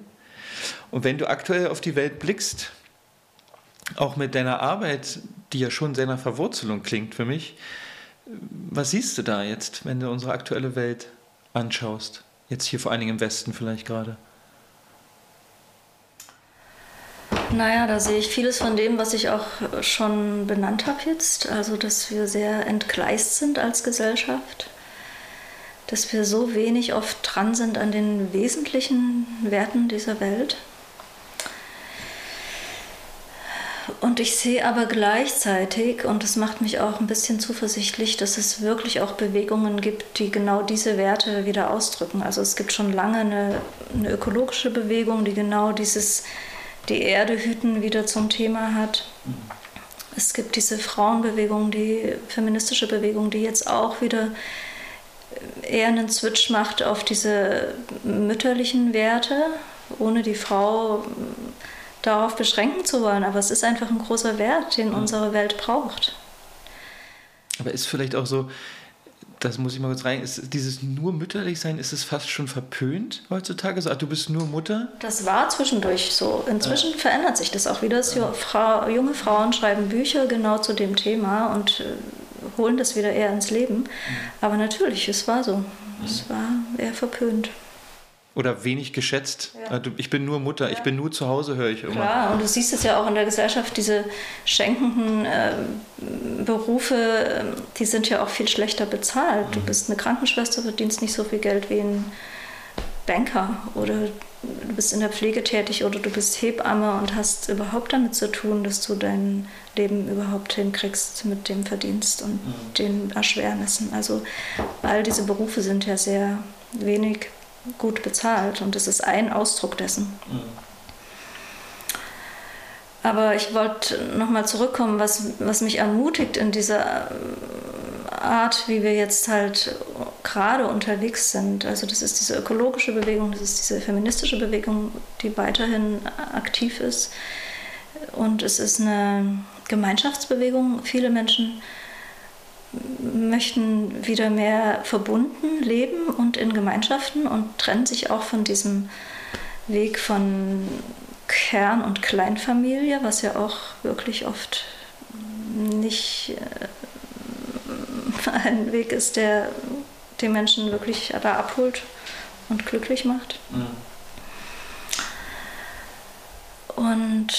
Und wenn du aktuell auf die Welt blickst, auch mit deiner Arbeit, die ja schon sehr nach Verwurzelung klingt für mich, was siehst du da jetzt, wenn du unsere aktuelle Welt anschaust? Jetzt hier vor allen Dingen im Westen vielleicht gerade. Naja, da sehe ich vieles von dem, was ich auch schon benannt habe jetzt. Also, dass wir sehr entgleist sind als Gesellschaft. Dass wir so wenig oft dran sind an den wesentlichen Werten dieser Welt. Und ich sehe aber gleichzeitig, und das macht mich auch ein bisschen zuversichtlich, dass es wirklich auch Bewegungen gibt, die genau diese Werte wieder ausdrücken. Also es gibt schon lange eine, eine ökologische Bewegung, die genau dieses, die Erde hüten wieder zum Thema hat. Es gibt diese Frauenbewegung, die feministische Bewegung, die jetzt auch wieder eher einen Switch macht auf diese mütterlichen Werte, ohne die Frau darauf beschränken zu wollen, aber es ist einfach ein großer Wert, den unsere Welt braucht. Aber ist vielleicht auch so, das muss ich mal kurz rein, ist dieses nur mütterlich sein, ist es fast schon verpönt heutzutage? So, ach, du bist nur Mutter? Das war zwischendurch so. Inzwischen ja. verändert sich das auch wieder. Ja. Frau, junge Frauen schreiben Bücher genau zu dem Thema und äh, holen das wieder eher ins Leben. Mhm. Aber natürlich, es war so. Mhm. Es war eher verpönt oder wenig geschätzt. Ja. Also, ich bin nur Mutter, ja. ich bin nur zu Hause, höre ich immer. Klar, und du siehst es ja auch in der Gesellschaft, diese schenkenden äh, Berufe, ähm, die sind ja auch viel schlechter bezahlt. Mhm. Du bist eine Krankenschwester, verdienst nicht so viel Geld wie ein Banker oder du bist in der Pflege tätig oder du bist Hebamme und hast überhaupt damit zu tun, dass du dein Leben überhaupt hinkriegst mit dem Verdienst und mhm. den Erschwernissen. Also all diese Berufe sind ja sehr wenig gut bezahlt und das ist ein Ausdruck dessen. Mhm. Aber ich wollte nochmal zurückkommen, was, was mich ermutigt in dieser Art, wie wir jetzt halt gerade unterwegs sind. Also das ist diese ökologische Bewegung, das ist diese feministische Bewegung, die weiterhin aktiv ist. Und es ist eine Gemeinschaftsbewegung. Viele Menschen möchten wieder mehr verbunden leben und in Gemeinschaften und trennen sich auch von diesem Weg von Kern- und Kleinfamilie, was ja auch wirklich oft nicht äh, ein Weg ist, der die Menschen wirklich da abholt und glücklich macht. Mhm. Und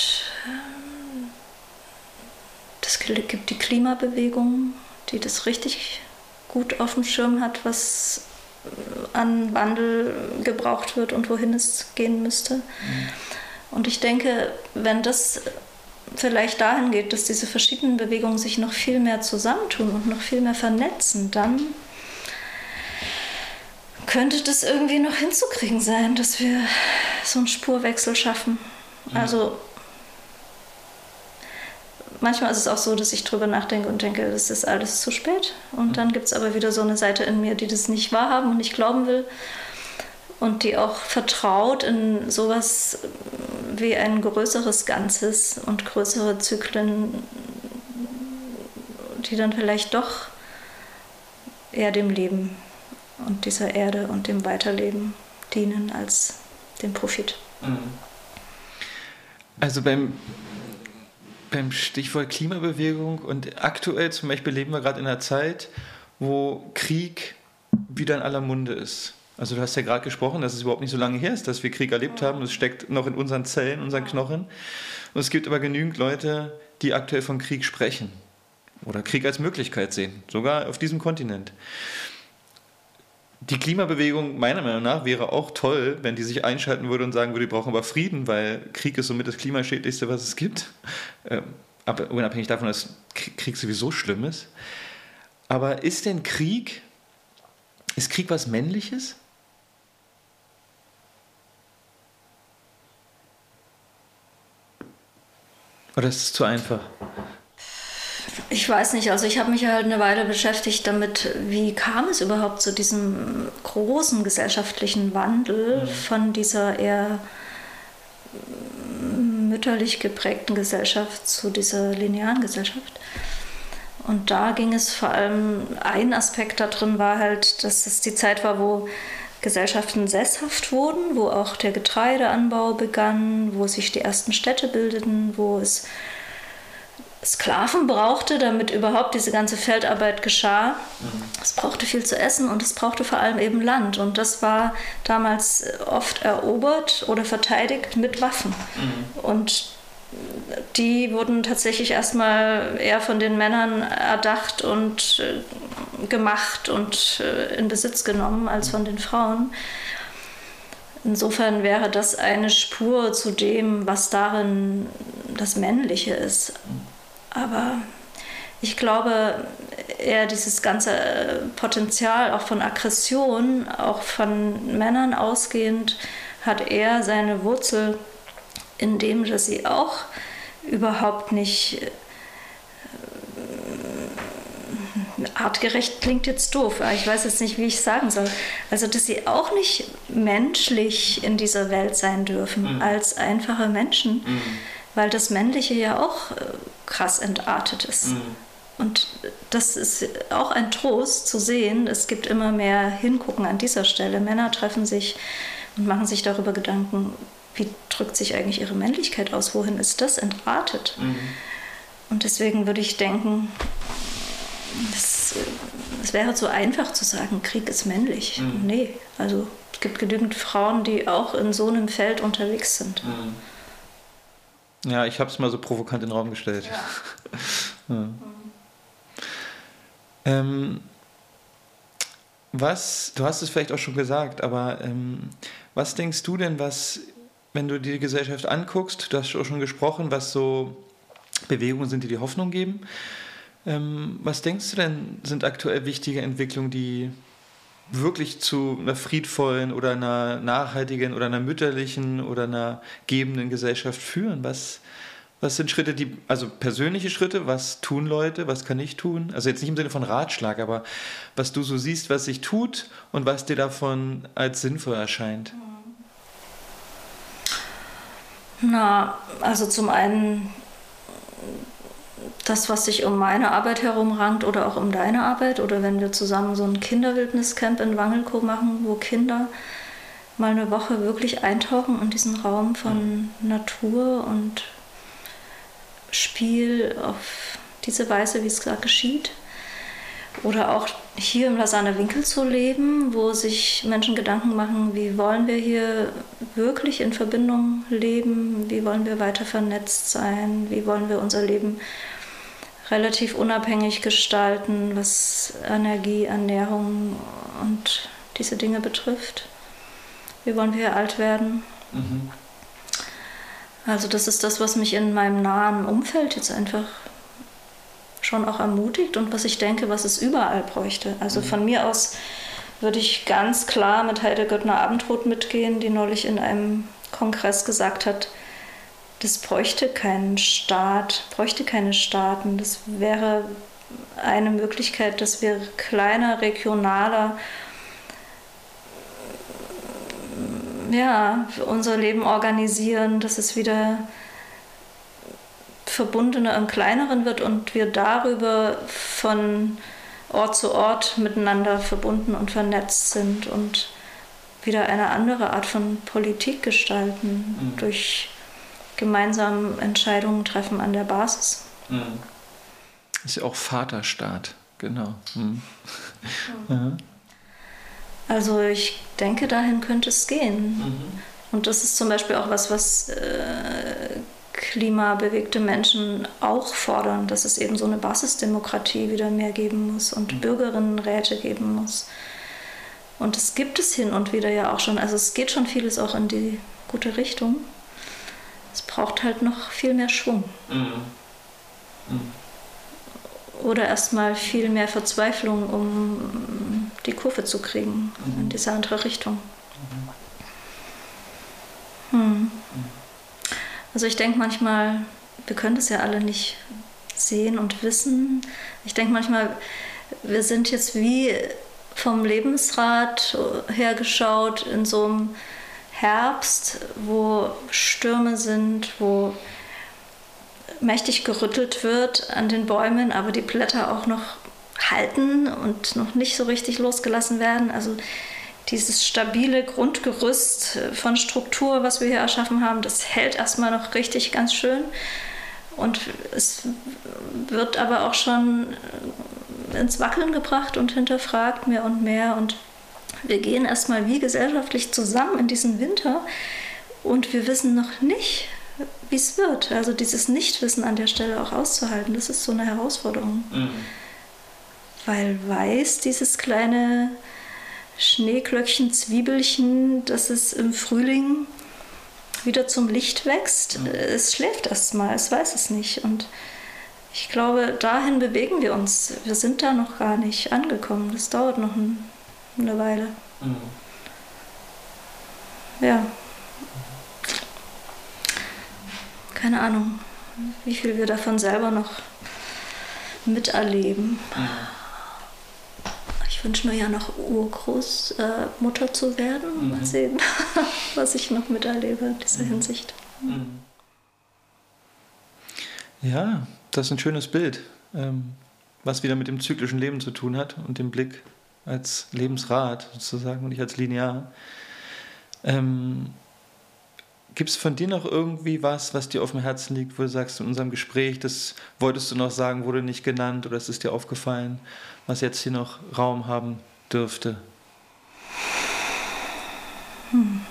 es ähm, gibt die Klimabewegung, die das richtig gut auf dem Schirm hat, was an Wandel gebraucht wird und wohin es gehen müsste. Mhm. Und ich denke, wenn das vielleicht dahin geht, dass diese verschiedenen Bewegungen sich noch viel mehr zusammentun und noch viel mehr vernetzen, dann könnte das irgendwie noch hinzukriegen sein, dass wir so einen Spurwechsel schaffen. Mhm. Also manchmal ist es auch so, dass ich drüber nachdenke und denke, das ist alles zu spät. Und dann gibt es aber wieder so eine Seite in mir, die das nicht wahrhaben und nicht glauben will. Und die auch vertraut in sowas wie ein größeres Ganzes und größere Zyklen, die dann vielleicht doch eher dem Leben und dieser Erde und dem Weiterleben dienen als dem Profit. Mhm. Also beim beim Stichwort Klimabewegung und aktuell zum Beispiel leben wir gerade in einer Zeit, wo Krieg wieder in aller Munde ist. Also du hast ja gerade gesprochen, dass es überhaupt nicht so lange her ist, dass wir Krieg erlebt haben. Es steckt noch in unseren Zellen, unseren Knochen. Und es gibt aber genügend Leute, die aktuell von Krieg sprechen oder Krieg als Möglichkeit sehen, sogar auf diesem Kontinent. Die Klimabewegung meiner Meinung nach wäre auch toll, wenn die sich einschalten würde und sagen würde, wir brauchen aber Frieden, weil Krieg ist somit das Klimaschädlichste, was es gibt. Ähm, aber unabhängig davon, dass Krieg sowieso schlimm ist. Aber ist denn Krieg, ist Krieg was Männliches? Oder ist es zu einfach? Ich weiß nicht, also ich habe mich halt eine Weile beschäftigt damit, wie kam es überhaupt zu diesem großen gesellschaftlichen Wandel mhm. von dieser eher mütterlich geprägten Gesellschaft zu dieser linearen Gesellschaft. Und da ging es vor allem, ein Aspekt da drin war halt, dass es die Zeit war, wo Gesellschaften sesshaft wurden, wo auch der Getreideanbau begann, wo sich die ersten Städte bildeten, wo es Sklaven brauchte, damit überhaupt diese ganze Feldarbeit geschah. Mhm. Es brauchte viel zu essen und es brauchte vor allem eben Land. Und das war damals oft erobert oder verteidigt mit Waffen. Mhm. Und die wurden tatsächlich erstmal eher von den Männern erdacht und äh, gemacht und äh, in Besitz genommen als von den Frauen. Insofern wäre das eine Spur zu dem, was darin das Männliche ist. Aber ich glaube, eher dieses ganze Potenzial auch von Aggression, auch von Männern ausgehend, hat er seine Wurzel in dem, dass sie auch überhaupt nicht äh, artgerecht klingt jetzt doof, ich weiß jetzt nicht, wie ich sagen soll. Also, dass sie auch nicht menschlich in dieser Welt sein dürfen, mhm. als einfache Menschen, mhm. Weil das Männliche ja auch äh, krass entartet ist. Mhm. Und das ist auch ein Trost zu sehen, es gibt immer mehr Hingucken an dieser Stelle. Männer treffen sich und machen sich darüber Gedanken, wie drückt sich eigentlich ihre Männlichkeit aus, wohin ist das entartet? Mhm. Und deswegen würde ich denken, es, es wäre zu einfach zu sagen, Krieg ist männlich. Mhm. Nee, also es gibt genügend Frauen, die auch in so einem Feld unterwegs sind. Mhm. Ja, ich habe es mal so provokant in den Raum gestellt. Ja. ja. Mhm. Ähm, was, du hast es vielleicht auch schon gesagt, aber ähm, was denkst du denn, was, wenn du die Gesellschaft anguckst, du hast auch schon gesprochen, was so Bewegungen sind, die die Hoffnung geben. Ähm, was denkst du denn, sind aktuell wichtige Entwicklungen, die wirklich zu einer friedvollen oder einer nachhaltigen oder einer mütterlichen oder einer gebenden Gesellschaft führen? Was, was sind Schritte, die, also persönliche Schritte, was tun Leute, was kann ich tun? Also jetzt nicht im Sinne von Ratschlag, aber was du so siehst, was sich tut und was dir davon als sinnvoll erscheint. Na, also zum einen das, was sich um meine Arbeit herumrankt oder auch um deine Arbeit oder wenn wir zusammen so ein Kinderwildniscamp in Wangelko machen, wo Kinder mal eine Woche wirklich eintauchen in diesen Raum von Natur und Spiel auf diese Weise, wie es gerade geschieht. Oder auch hier im Lausanne Winkel zu leben, wo sich Menschen Gedanken machen, wie wollen wir hier wirklich in Verbindung leben, wie wollen wir weiter vernetzt sein, wie wollen wir unser Leben relativ unabhängig gestalten, was Energie, Ernährung und diese Dinge betrifft. Wie wollen wir hier alt werden? Mhm. Also das ist das, was mich in meinem nahen Umfeld jetzt einfach schon auch ermutigt und was ich denke, was es überall bräuchte. Also mhm. von mir aus würde ich ganz klar mit Heide Göttner Abendrot mitgehen, die neulich in einem Kongress gesagt hat, das bräuchte keinen Staat, bräuchte keine Staaten. Das wäre eine Möglichkeit, dass wir kleiner, regionaler ja, unser Leben organisieren, dass es wieder verbundener im Kleineren wird und wir darüber von Ort zu Ort miteinander verbunden und vernetzt sind und wieder eine andere Art von Politik gestalten mhm. durch gemeinsam Entscheidungen treffen an der Basis. Mhm. Ist ja auch Vaterstaat, genau. Mhm. Ja. Also ich denke, dahin könnte es gehen. Mhm. Und das ist zum Beispiel auch was, was äh, klimabewegte Menschen auch fordern, dass es eben so eine Basisdemokratie wieder mehr geben muss und mhm. Bürgerinnenräte geben muss. Und das gibt es hin und wieder ja auch schon. Also es geht schon vieles auch in die gute Richtung. Es braucht halt noch viel mehr Schwung. Mhm. Mhm. Oder erstmal viel mehr Verzweiflung, um die Kurve zu kriegen in mhm. diese andere Richtung. Mhm. Hm. Also ich denke manchmal, wir können das ja alle nicht sehen und wissen. Ich denke manchmal, wir sind jetzt wie vom Lebensrad hergeschaut in so einem Herbst, wo Stürme sind, wo mächtig gerüttelt wird an den Bäumen, aber die Blätter auch noch halten und noch nicht so richtig losgelassen werden. Also dieses stabile Grundgerüst von Struktur, was wir hier erschaffen haben, das hält erstmal noch richtig ganz schön. Und es wird aber auch schon ins Wackeln gebracht und hinterfragt mehr und mehr. Und wir gehen erstmal wie gesellschaftlich zusammen in diesen Winter und wir wissen noch nicht, wie es wird. Also dieses Nichtwissen an der Stelle auch auszuhalten, das ist so eine Herausforderung. Mhm. Weil weiß, dieses kleine Schneeglöckchen, Zwiebelchen, dass es im Frühling wieder zum Licht wächst. Mhm. Es schläft erst mal, es weiß es nicht. Und ich glaube, dahin bewegen wir uns. Wir sind da noch gar nicht angekommen. Das dauert noch ein, eine Weile. Mhm. Ja. Keine Ahnung, wie viel wir davon selber noch miterleben. Mhm. Ich wünsche mir ja noch Urgroßmutter äh, zu werden. Mhm. Mal sehen, was ich noch miterlebe in dieser mhm. Hinsicht. Mhm. Ja, das ist ein schönes Bild, ähm, was wieder mit dem zyklischen Leben zu tun hat und dem Blick als Lebensrad sozusagen und nicht als linear. Ähm, Gibt es von dir noch irgendwie was, was dir auf dem Herzen liegt, wo du sagst, in unserem Gespräch, das wolltest du noch sagen, wurde nicht genannt oder ist es dir aufgefallen, was jetzt hier noch Raum haben dürfte? Hm.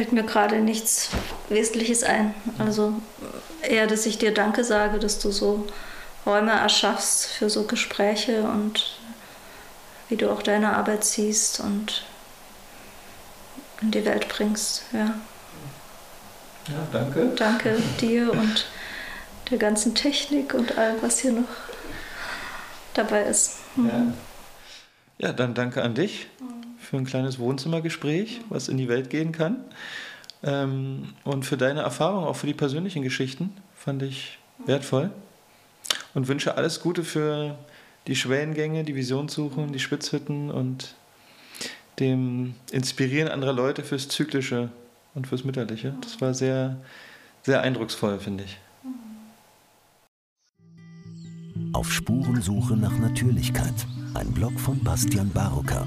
Fällt mir gerade nichts Wesentliches ein. Also eher, dass ich dir Danke sage, dass du so Räume erschaffst für so Gespräche und wie du auch deine Arbeit siehst und in die Welt bringst. Ja. Ja, danke. Danke dir und der ganzen Technik und allem, was hier noch dabei ist. Mhm. Ja. ja, dann danke an dich. Für ein kleines Wohnzimmergespräch, was in die Welt gehen kann. Ähm, und für deine Erfahrung, auch für die persönlichen Geschichten, fand ich wertvoll. Und wünsche alles Gute für die Schwellengänge, die Visionssuchen, die Spitzhütten und dem Inspirieren anderer Leute fürs Zyklische und fürs Mütterliche. Das war sehr, sehr eindrucksvoll, finde ich. Auf Spurensuche nach Natürlichkeit. Ein Blog von Bastian Barocker.